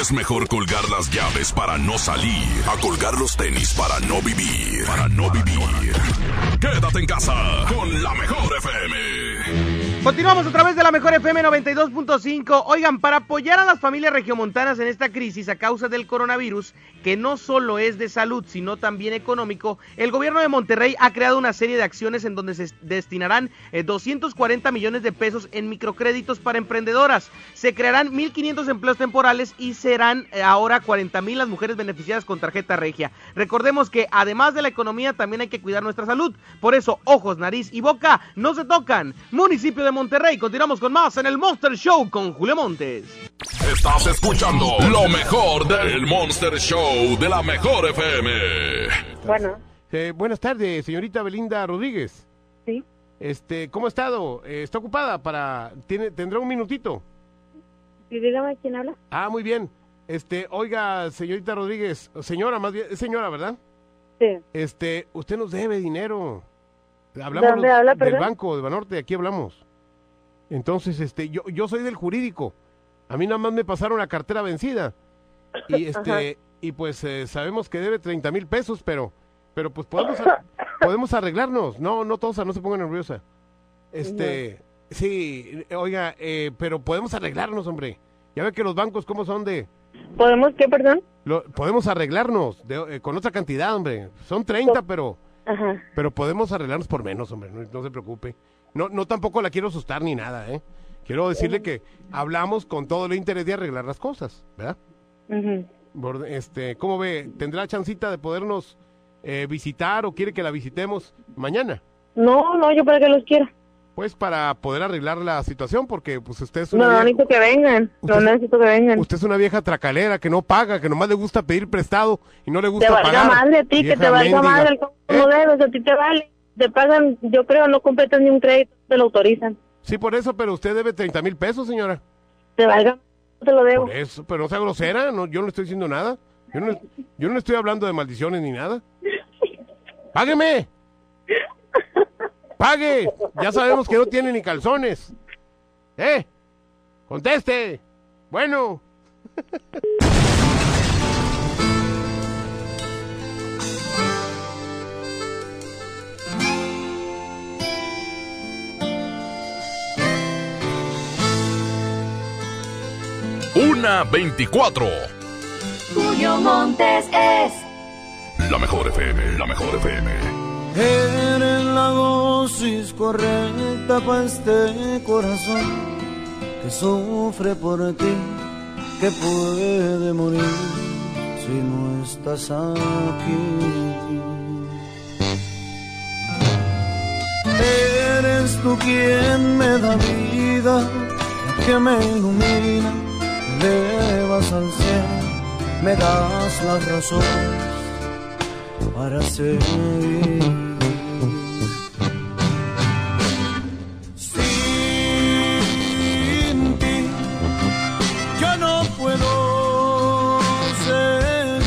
Es mejor colgar las llaves para no salir a colgar los tenis para no vivir. Para no vivir. Quédate en casa con la mejor FM. Continuamos a través de la mejor FM 92.5. Oigan, para apoyar a las familias regiomontanas en esta crisis a causa del coronavirus, que no solo es de salud, sino también económico, el gobierno de Monterrey ha creado una serie de acciones en donde se destinarán eh, 240 millones de pesos en microcréditos para emprendedoras. Se crearán 1.500 empleos temporales y serán eh, ahora 40 mil las mujeres beneficiadas con tarjeta regia. Recordemos que además de la economía también hay que cuidar nuestra salud. Por eso, ojos, nariz y boca no se tocan. Municipio de Monterrey, continuamos con más en el Monster Show con Julio Montes. Estás escuchando lo mejor del Monster Show de la mejor FM. Bueno. Eh, buenas tardes, señorita Belinda Rodríguez. Sí. Este, ¿cómo ha estado? Eh, ¿Está ocupada para tiene tendrá un minutito? Y dígame quién habla. Ah, muy bien. Este, oiga, señorita Rodríguez, señora, más bien, señora, ¿verdad? Sí. Este, usted nos debe dinero. Hablamos ¿Dónde habla, del perdón? banco de Banorte, aquí hablamos. Entonces, este, yo, yo soy del jurídico. A mí nada más me pasaron la cartera vencida. Y Ajá. este, y pues eh, sabemos que debe 30 mil pesos, pero, pero pues podemos, podemos arreglarnos. No, no, Tosa, no se ponga nerviosa. Este, sí, oiga, eh, pero podemos arreglarnos, hombre. Ya ve que los bancos, ¿cómo son de...? ¿Podemos qué, perdón? Lo- podemos arreglarnos de- eh, con otra cantidad, hombre. Son 30, pero, Ajá. pero podemos arreglarnos por menos, hombre. No, no se preocupe. No, no tampoco la quiero asustar ni nada, ¿eh? Quiero decirle que hablamos con todo el interés de arreglar las cosas, ¿verdad? Borde- Este, ¿cómo ve? ¿Tendrá chancita de podernos eh, visitar o quiere que la visitemos mañana? No, no, yo para qué los quiero. Pues para poder arreglar la situación, porque pues usted es No, una, no vieja, necesito que vengan. No Usted- necesito que vengan. usted es una vieja tracalera que no paga, que nomás le gusta pedir prestado y no le Te gusta valga pagar. madre a ti, que te valga mendiga. madre el cómo debes, a ti te vale. Te pagan, yo creo, no completas ni un crédito, te lo autorizan. Sí, por eso, pero usted debe 30 mil pesos, señora. Te valga, te lo debo. Por eso, pero no sea grosera, no, yo no estoy diciendo nada. Yo no, yo no estoy hablando de maldiciones ni nada. ¡Págueme! ¡Pague! Ya sabemos que no tiene ni calzones. ¿Eh? ¡Conteste! Bueno. 24. Julio Montes es. La mejor FM, la mejor FM. Eres la dosis correcta para este corazón que sufre por ti, que puede morir si no estás aquí. Eres tú quien me da vida, que me ilumina, elevas al cielo, me das las razones para seguir. Sin ti yo no puedo seguir.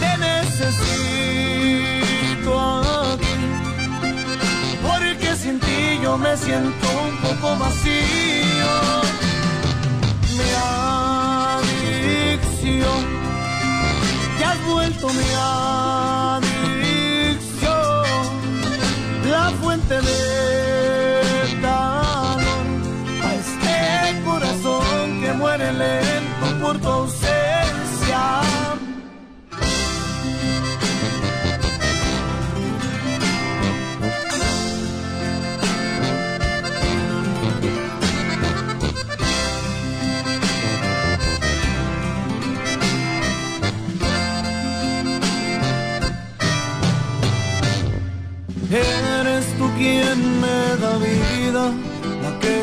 Te necesito aquí, porque sin ti yo me siento un poco vacío. Adicción que has vuelto mi adicción, la fuente de calor a este corazón que muere lento por tu ausencia.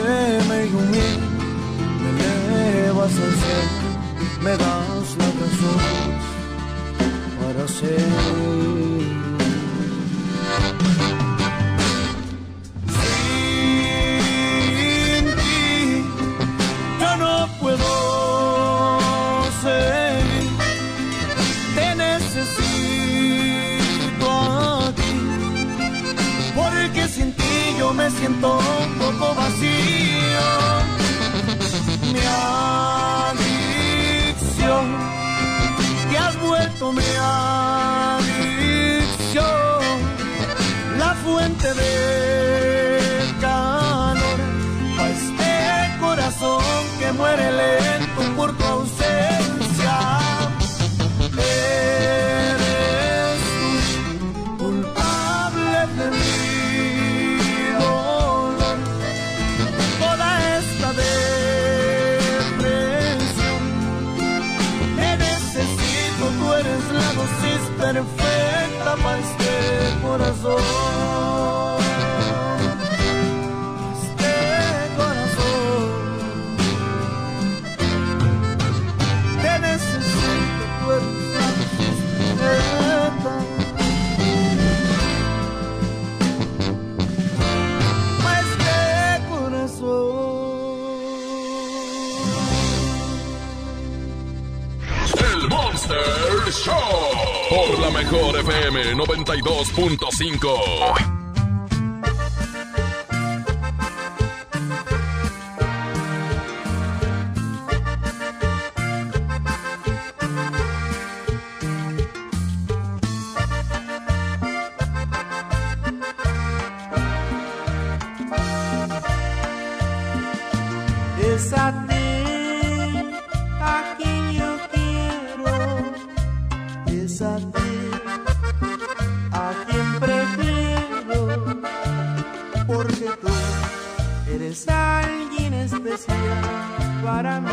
Me ilumina, me elevas al cielo, me das la razón para seguir. Sin fuente de calor a este corazón que muere lento mejor FM 92.5. para mí.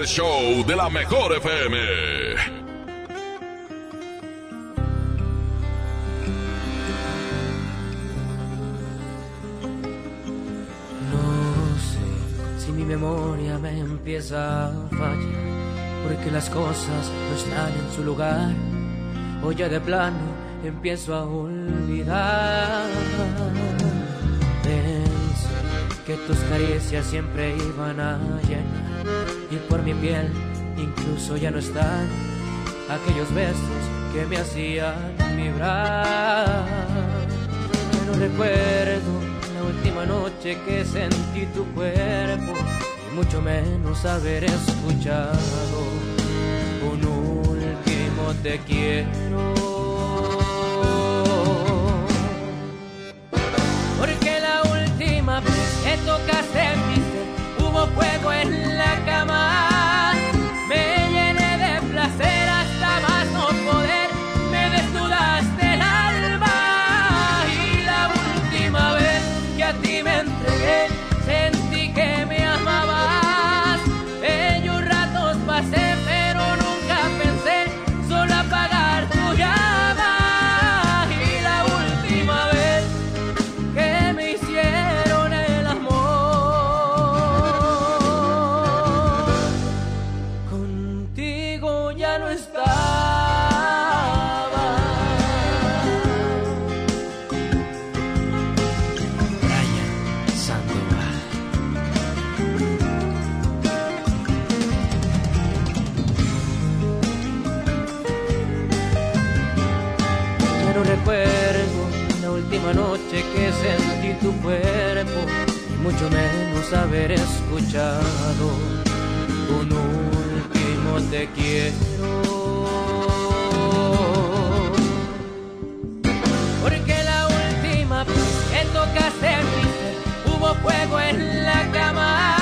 Show de la mejor FM. No sé si mi memoria me empieza a fallar, porque las cosas no están en su lugar, o ya de plano empiezo a olvidar. Pensé que tus caricias siempre iban a llenar, y por mi piel incluso ya no están aquellos besos que me hacían vibrar. Pero recuerdo la última noche que sentí tu cuerpo y mucho menos haber escuchado un último te quiero. Porque la última vez que tocaste mi fuego en la tu cuerpo y mucho menos haber escuchado un último te quiero. Porque la última vez que tocaste mi ser hubo fuego en la cama.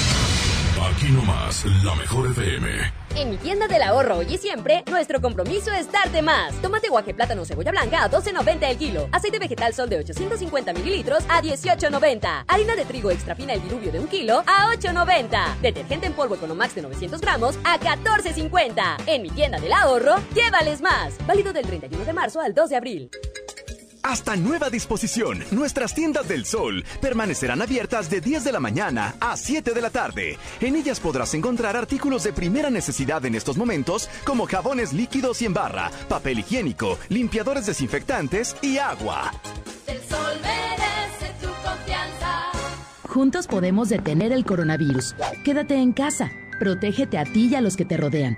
La mejor FM. En mi tienda del ahorro hoy y siempre, nuestro compromiso es darte más. Tomate guaje, plátano, cebolla blanca a 12.90 el kilo. Aceite vegetal sol de 850 mililitros a 18.90. Harina de trigo extra fina el diluvio de un kilo a 8.90. Detergente en polvo Economax de 900 gramos a 14.50. En mi tienda del ahorro, llévales más. Válido del 31 de marzo al 2 de abril. Hasta nueva disposición, nuestras tiendas del sol permanecerán abiertas de 10 de la mañana a 7 de la tarde. En ellas podrás encontrar artículos de primera necesidad en estos momentos, como jabones líquidos y en barra, papel higiénico, limpiadores desinfectantes y agua. El sol merece tu confianza. Juntos podemos detener el coronavirus. Quédate en casa. Protégete a ti y a los que te rodean.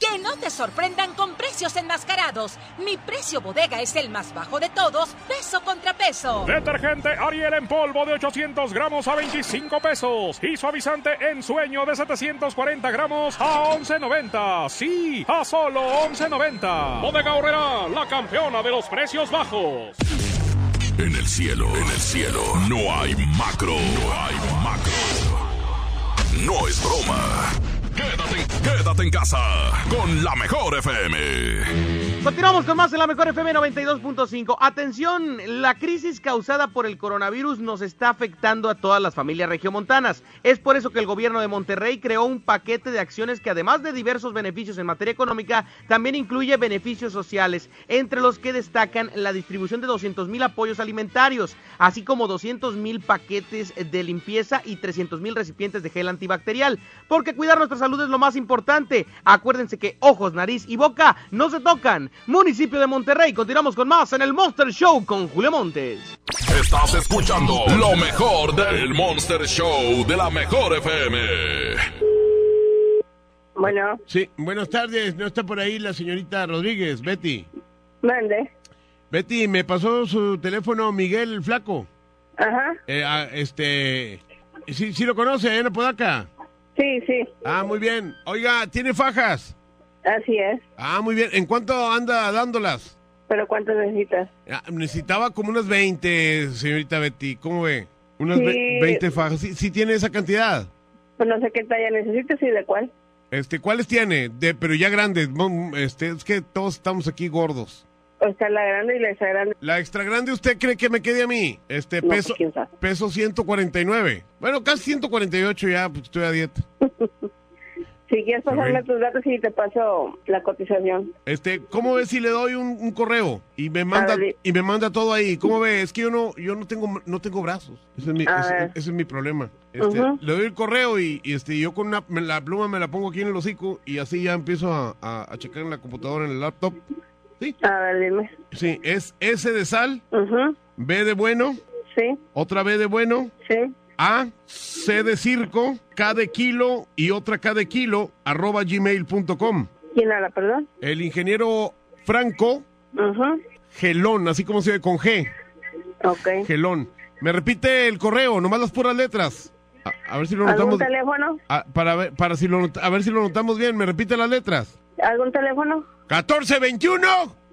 Que no te sorprendan con precios enmascarados. Mi precio bodega es el más bajo de todos, peso contra peso. Detergente Ariel en polvo de 800 gramos a 25 pesos. Y suavizante en sueño de 740 gramos a 11.90. Sí, a solo 11.90. Bodega Horrera, la campeona de los precios bajos. En el cielo, en el cielo, no hay macro. No hay macro. No es broma. Quédate, quédate en casa con la mejor FM. Continuamos con más en la mejor FM 92.5. Atención, la crisis causada por el coronavirus nos está afectando a todas las familias regiomontanas. Es por eso que el gobierno de Monterrey creó un paquete de acciones que además de diversos beneficios en materia económica, también incluye beneficios sociales, entre los que destacan la distribución de 200 mil apoyos alimentarios, así como 200 mil paquetes de limpieza y 300 mil recipientes de gel antibacterial. Porque cuidar nuestra salud es lo más importante. Acuérdense que ojos, nariz y boca no se tocan. Municipio de Monterrey, continuamos con más en el Monster Show con Julio Montes. Estás escuchando lo mejor del Monster Show de la mejor FM. Bueno. Sí, buenas tardes. ¿No está por ahí la señorita Rodríguez, Betty? Mande. Betty, me pasó su teléfono Miguel el Flaco. Ajá. Eh, ah, este... ¿Sí, sí lo conoce, en Apodaca? Sí, sí. Ah, muy bien. Oiga, ¿tiene fajas? Así es. Ah, muy bien. ¿En cuánto anda dándolas? ¿Pero cuántas necesitas? Ah, necesitaba como unas 20, señorita Betty. ¿Cómo ve? Unas Sí. ve- 20 fajas. ¿Sí, sí tiene esa cantidad? Pues no sé qué talla necesitas y de cuál. Este, ¿Cuáles tiene? De, pero ya grandes. Este, es que todos estamos aquí gordos. O está la grande y la extra grande. La extra grande, ¿usted cree que me quede a mí? Este, No, peso, pues, peso 149. Bueno, casi 148 ya, pues estoy a dieta. Si quieres pasarme tus datos y te paso la cotización. Este, ¿cómo ve si le doy un, un correo y me manda ver. y me manda todo ahí? ¿Cómo ve? Es que yo no yo no tengo no tengo brazos. Ese es mi, ese- es mi problema. Este. Le doy el correo y, y, este yo con una, me- la pluma me la pongo aquí en el hocico y así ya empiezo a, a- a checar en la computadora en el laptop. Sí. A ver, dime. Sí, es S de sal, B de bueno, sí, otra B de bueno, sí, A, C de circo, K de kilo y otra K de kilo, arroba gmail.com. ¿Quién habla, perdón? El ingeniero Franco Gelón, así como se ve con G. Ok. Gelón. Me repite el correo, nomás las puras letras. A, a ver si lo ¿Algún notamos. teléfono? a, para ver, para si lo, a ver si lo notamos bien. Me repite las letras. ¿Algún teléfono? 1421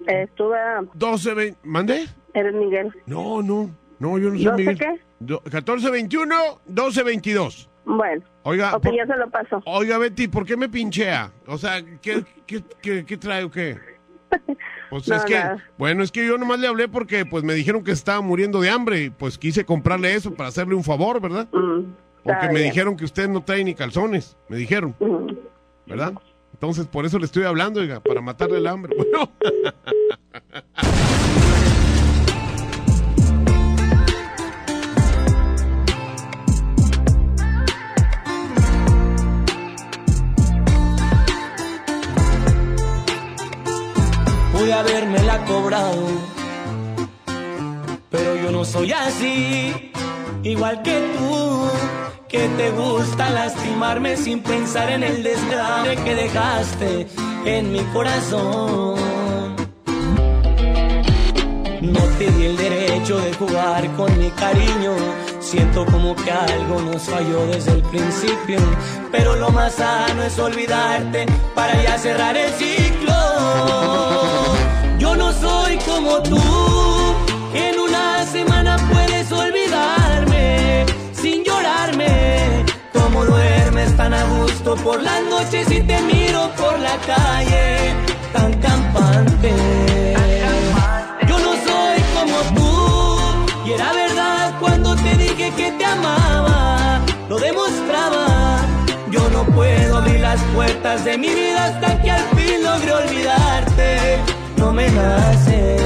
Estuve... 12 ¿Mande? Eres Miguel. No, no. No, yo no soy ¿No sé Miguel. qué? Do- 1421 1222. Bueno. Oiga, Ok, por- ya se lo paso. Oiga, Betty, ¿por qué me pinchea? O sea, ¿qué, qué, qué, qué trae o qué? Pues No, es que, nada. bueno, es que yo nomás le hablé porque pues me dijeron que estaba muriendo de hambre y pues quise comprarle eso para hacerle un favor, ¿verdad? Porque está me dijeron que usted no trae ni calzones, me dijeron, ¿verdad? Entonces por eso le estoy hablando, oiga, para matarle el hambre. Bueno, pude habérmela cobrado. Pero yo no soy así, igual que tú, que te gusta lastimarme sin pensar en el desgrace que dejaste en mi corazón. No te di el derecho de jugar con mi cariño. Siento como que algo nos falló desde el principio. Pero lo más sano es olvidarte para ya cerrar el ciclo. Yo no soy como tú, duermes tan a gusto por las noches y te miro por la calle tan campante. Yo no soy como tú, y era verdad cuando te dije que te amaba, lo demostraba. Yo no puedo abrir las puertas de mi vida hasta que al fin logre olvidarte. No me nace.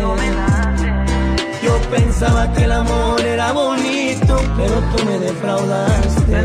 Yo pensaba que el amor era bonito, pero tú me defraudaste.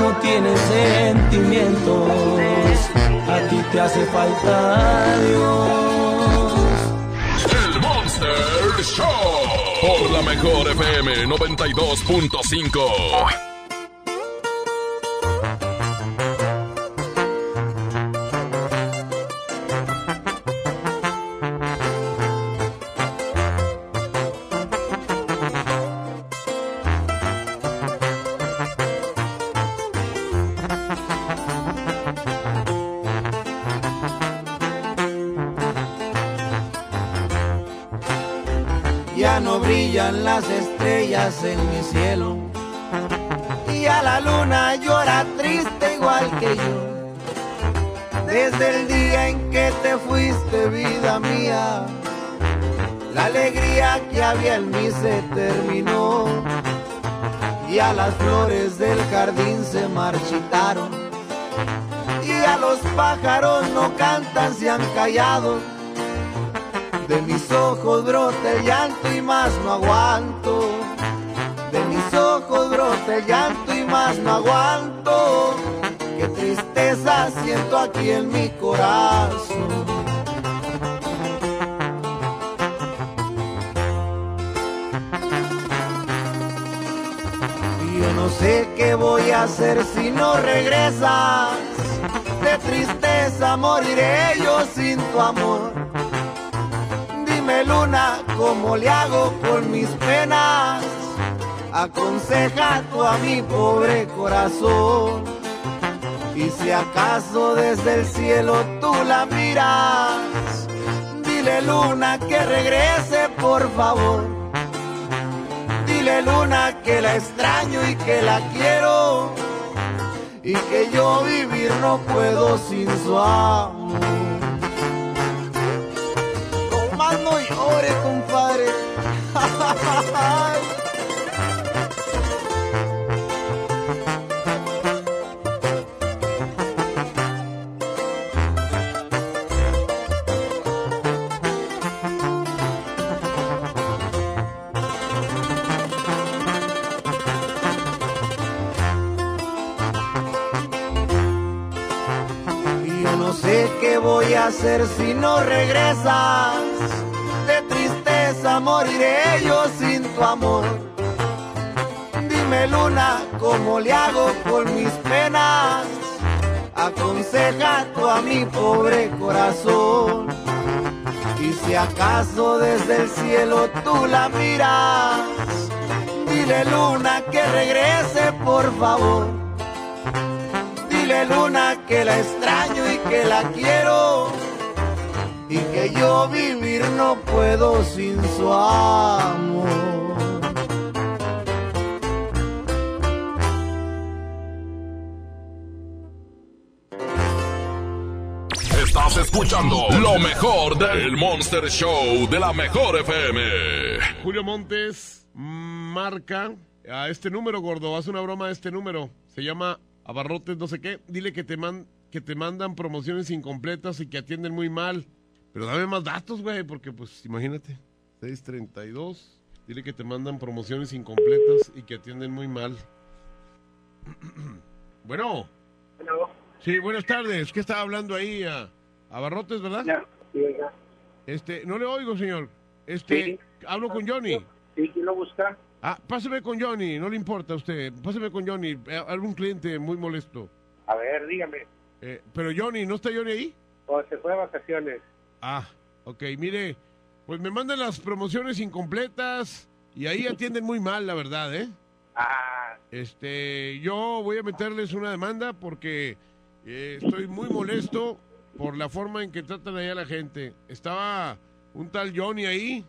No tienes sentimientos, a ti te hace falta Dios. El Monster Show. Por la mejor FM 92.5. las estrellas en mi cielo. Y a la luna llora triste igual que yo. Desde el día en que te fuiste, vida mía, la alegría que había en mí se terminó. Y a las flores del jardín se marchitaron. Y a los pájaros no cantan, se han callado. De mis ojos brota el llanto y más no aguanto. De mis ojos brota el llanto y más no aguanto. Qué tristeza siento aquí en mi corazón. Yo no sé qué voy a hacer si no regresas. De tristeza moriré yo sin tu amor. Luna, ¿cómo le hago con mis penas? Aconseja tú a mi pobre corazón. Y si acaso desde el cielo tú la miras, dile luna que regrese por favor. Dile luna que la extraño y que la quiero. Y que yo vivir no puedo sin su amor. No llore, compadre. Yo no sé qué voy a hacer si no regresas. Moriré yo sin tu amor. Dime luna, ¿cómo le hago con mis penas? Aconseja tú a mi pobre corazón. Y si acaso desde el cielo tú la miras, dile luna que regrese por favor. Dile luna que la extraño y que la quiero y que yo vivir no puedo sin su amor. Estás escuchando lo mejor del Monster Show de la mejor FM. Julio Montes marca a este número, gordo. Haz una broma a este número. Se llama Abarrotes, no sé qué. Dile que te, man- que te mandan promociones incompletas y que atienden muy mal. Pero dame más datos, güey, porque pues imagínate. 632. Dile que te mandan promociones incompletas y que atienden muy mal. bueno. Sí, buenas tardes. ¿Qué estaba hablando ahí? A, Abarrotes, ¿verdad? Este, no le oigo, señor. Este, hablo con Johnny. Sí, ¿quién lo busca? Ah, páseme con Johnny, no le importa a usted. Páseme con Johnny, eh, algún cliente muy molesto. A ver, dígame. Eh, pero Johnny, ¿no está Johnny ahí? ¿O se fue de vacaciones? Ah, ok, mire, pues me mandan las promociones incompletas y ahí atienden muy mal, la verdad, ¿eh? Ah, Este, yo voy a meterles una demanda porque eh, estoy muy molesto por la forma en que tratan ahí a la gente. Estaba un tal Johnny ahí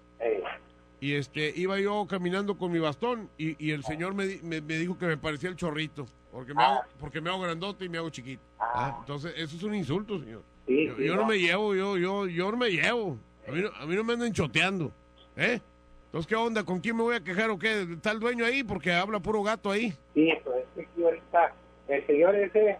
y este iba yo caminando con mi bastón y, y el señor me, me- me dijo que me parecía el chorrito porque me hago, porque me hago grandote y me hago chiquito. Ah, entonces eso es un insulto, señor. Sí, yo, sí, yo no no. me llevo, yo, yo, yo no me llevo. A mí no, a mí no me andan choteando, ¿eh? Entonces, ¿qué onda? ¿Con quién me voy a quejar o qué? ¿Está el dueño ahí? Porque habla puro gato ahí. sí, pues es que ahorita, el señor ese,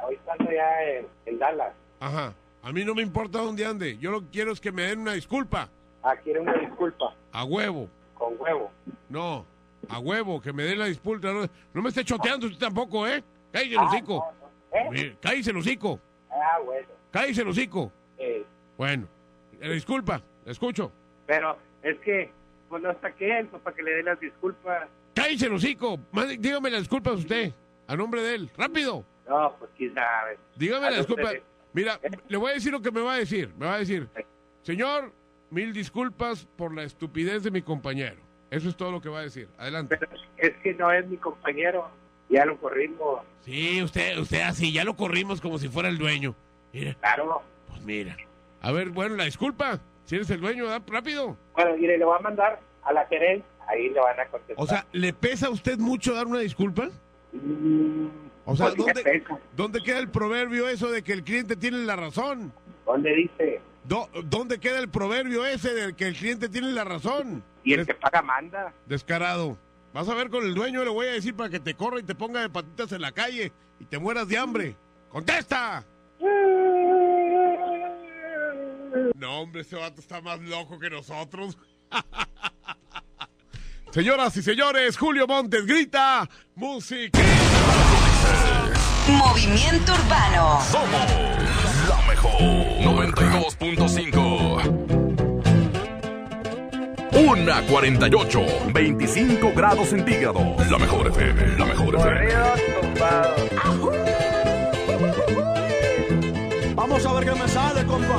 ahorita anda ya en, en Dallas. Ajá. A mí no me importa dónde ande. Yo lo que quiero es que me den una disculpa. Ah, quiere una disculpa, A huevo. con huevo. No. A huevo, que me den la disculpa. No, no me esté choteando usted tampoco, ¿eh? Cállese el Ah, hocico. Mire, Cállese el hocico. Ah, bueno. Cállese el hocico. Eh, Bueno. Eh, disculpa. La escucho. pero es que, pues no está que él, pues para que le dé las disculpas. Cállese el hocico. Mande- dígame la disculpa a usted. A nombre de él. Rápido. No, pues quién sabe. Dígame A la nombre disculpa. de- Mira, le voy a decir lo que me va a decir. Me va a decir, señor, mil disculpas por la estupidez de mi compañero. Eso es todo lo que va a decir. Adelante. Es que no es mi compañero, ya lo corrimos. Sí, usted, usted así, ya lo corrimos como si fuera el dueño. Mira. Claro. Pues mira. A ver, bueno, la disculpa. Si eres el dueño, ¿verdad? rápido. Bueno, mire, le voy a mandar a la gerencia, ahí le van a contestar. O sea, ¿le pesa a usted mucho dar una disculpa? O sea, pues, ¿qué ¿dónde, ¿dónde queda el proverbio eso de que el cliente tiene la razón? ¿Dónde dice? Do- ¿Dónde queda el proverbio ese de que el cliente tiene la razón? Y el que paga manda. Descarado. Vas a ver con el dueño, le voy a decir para que te corra y te ponga de patitas en la calle y te mueras de hambre. ¡Contesta! No, hombre, ese vato está más loco que nosotros. Señoras y señores, Julio Montes grita música. Movimiento Urbano. Somos la mejor 92.5. Una 48, 25 grados centígrados. La mejor FM, la mejor FM. Vamos a ver qué me sale, compa.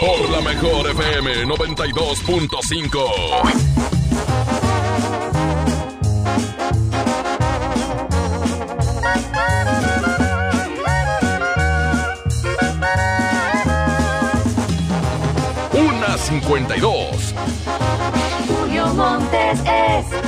Por la mejor FM 92.5. Una 52. Julio Montes es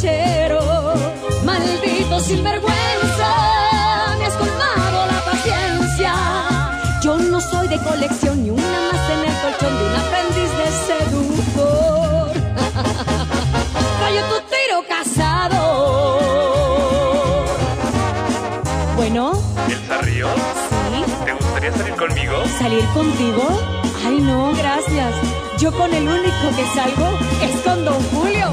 Maldito sinvergüenza, me has colmado la paciencia. Yo no soy de colección ni una más en el colchón de un aprendiz de seductor. Rayo tu tiro casado. Bueno, ¿Elsa Ríos? Sí. ¿Te gustaría salir conmigo? ¿salir contigo? Ay, no, gracias. Yo con el único que salgo es con Don Julio.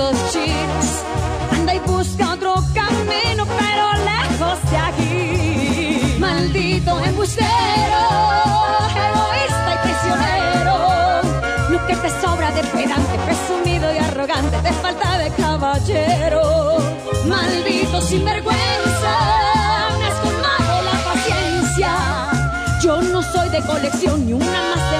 cuentos chinos. Anda y busca otro camino, pero lejos de aquí. Maldito embustero, egoísta y prisionero. Lo que te sobra de pedante, presumido y arrogante, te falta de caballero. Maldito sinvergüenza, has la paciencia. Yo no soy de colección, ni una más de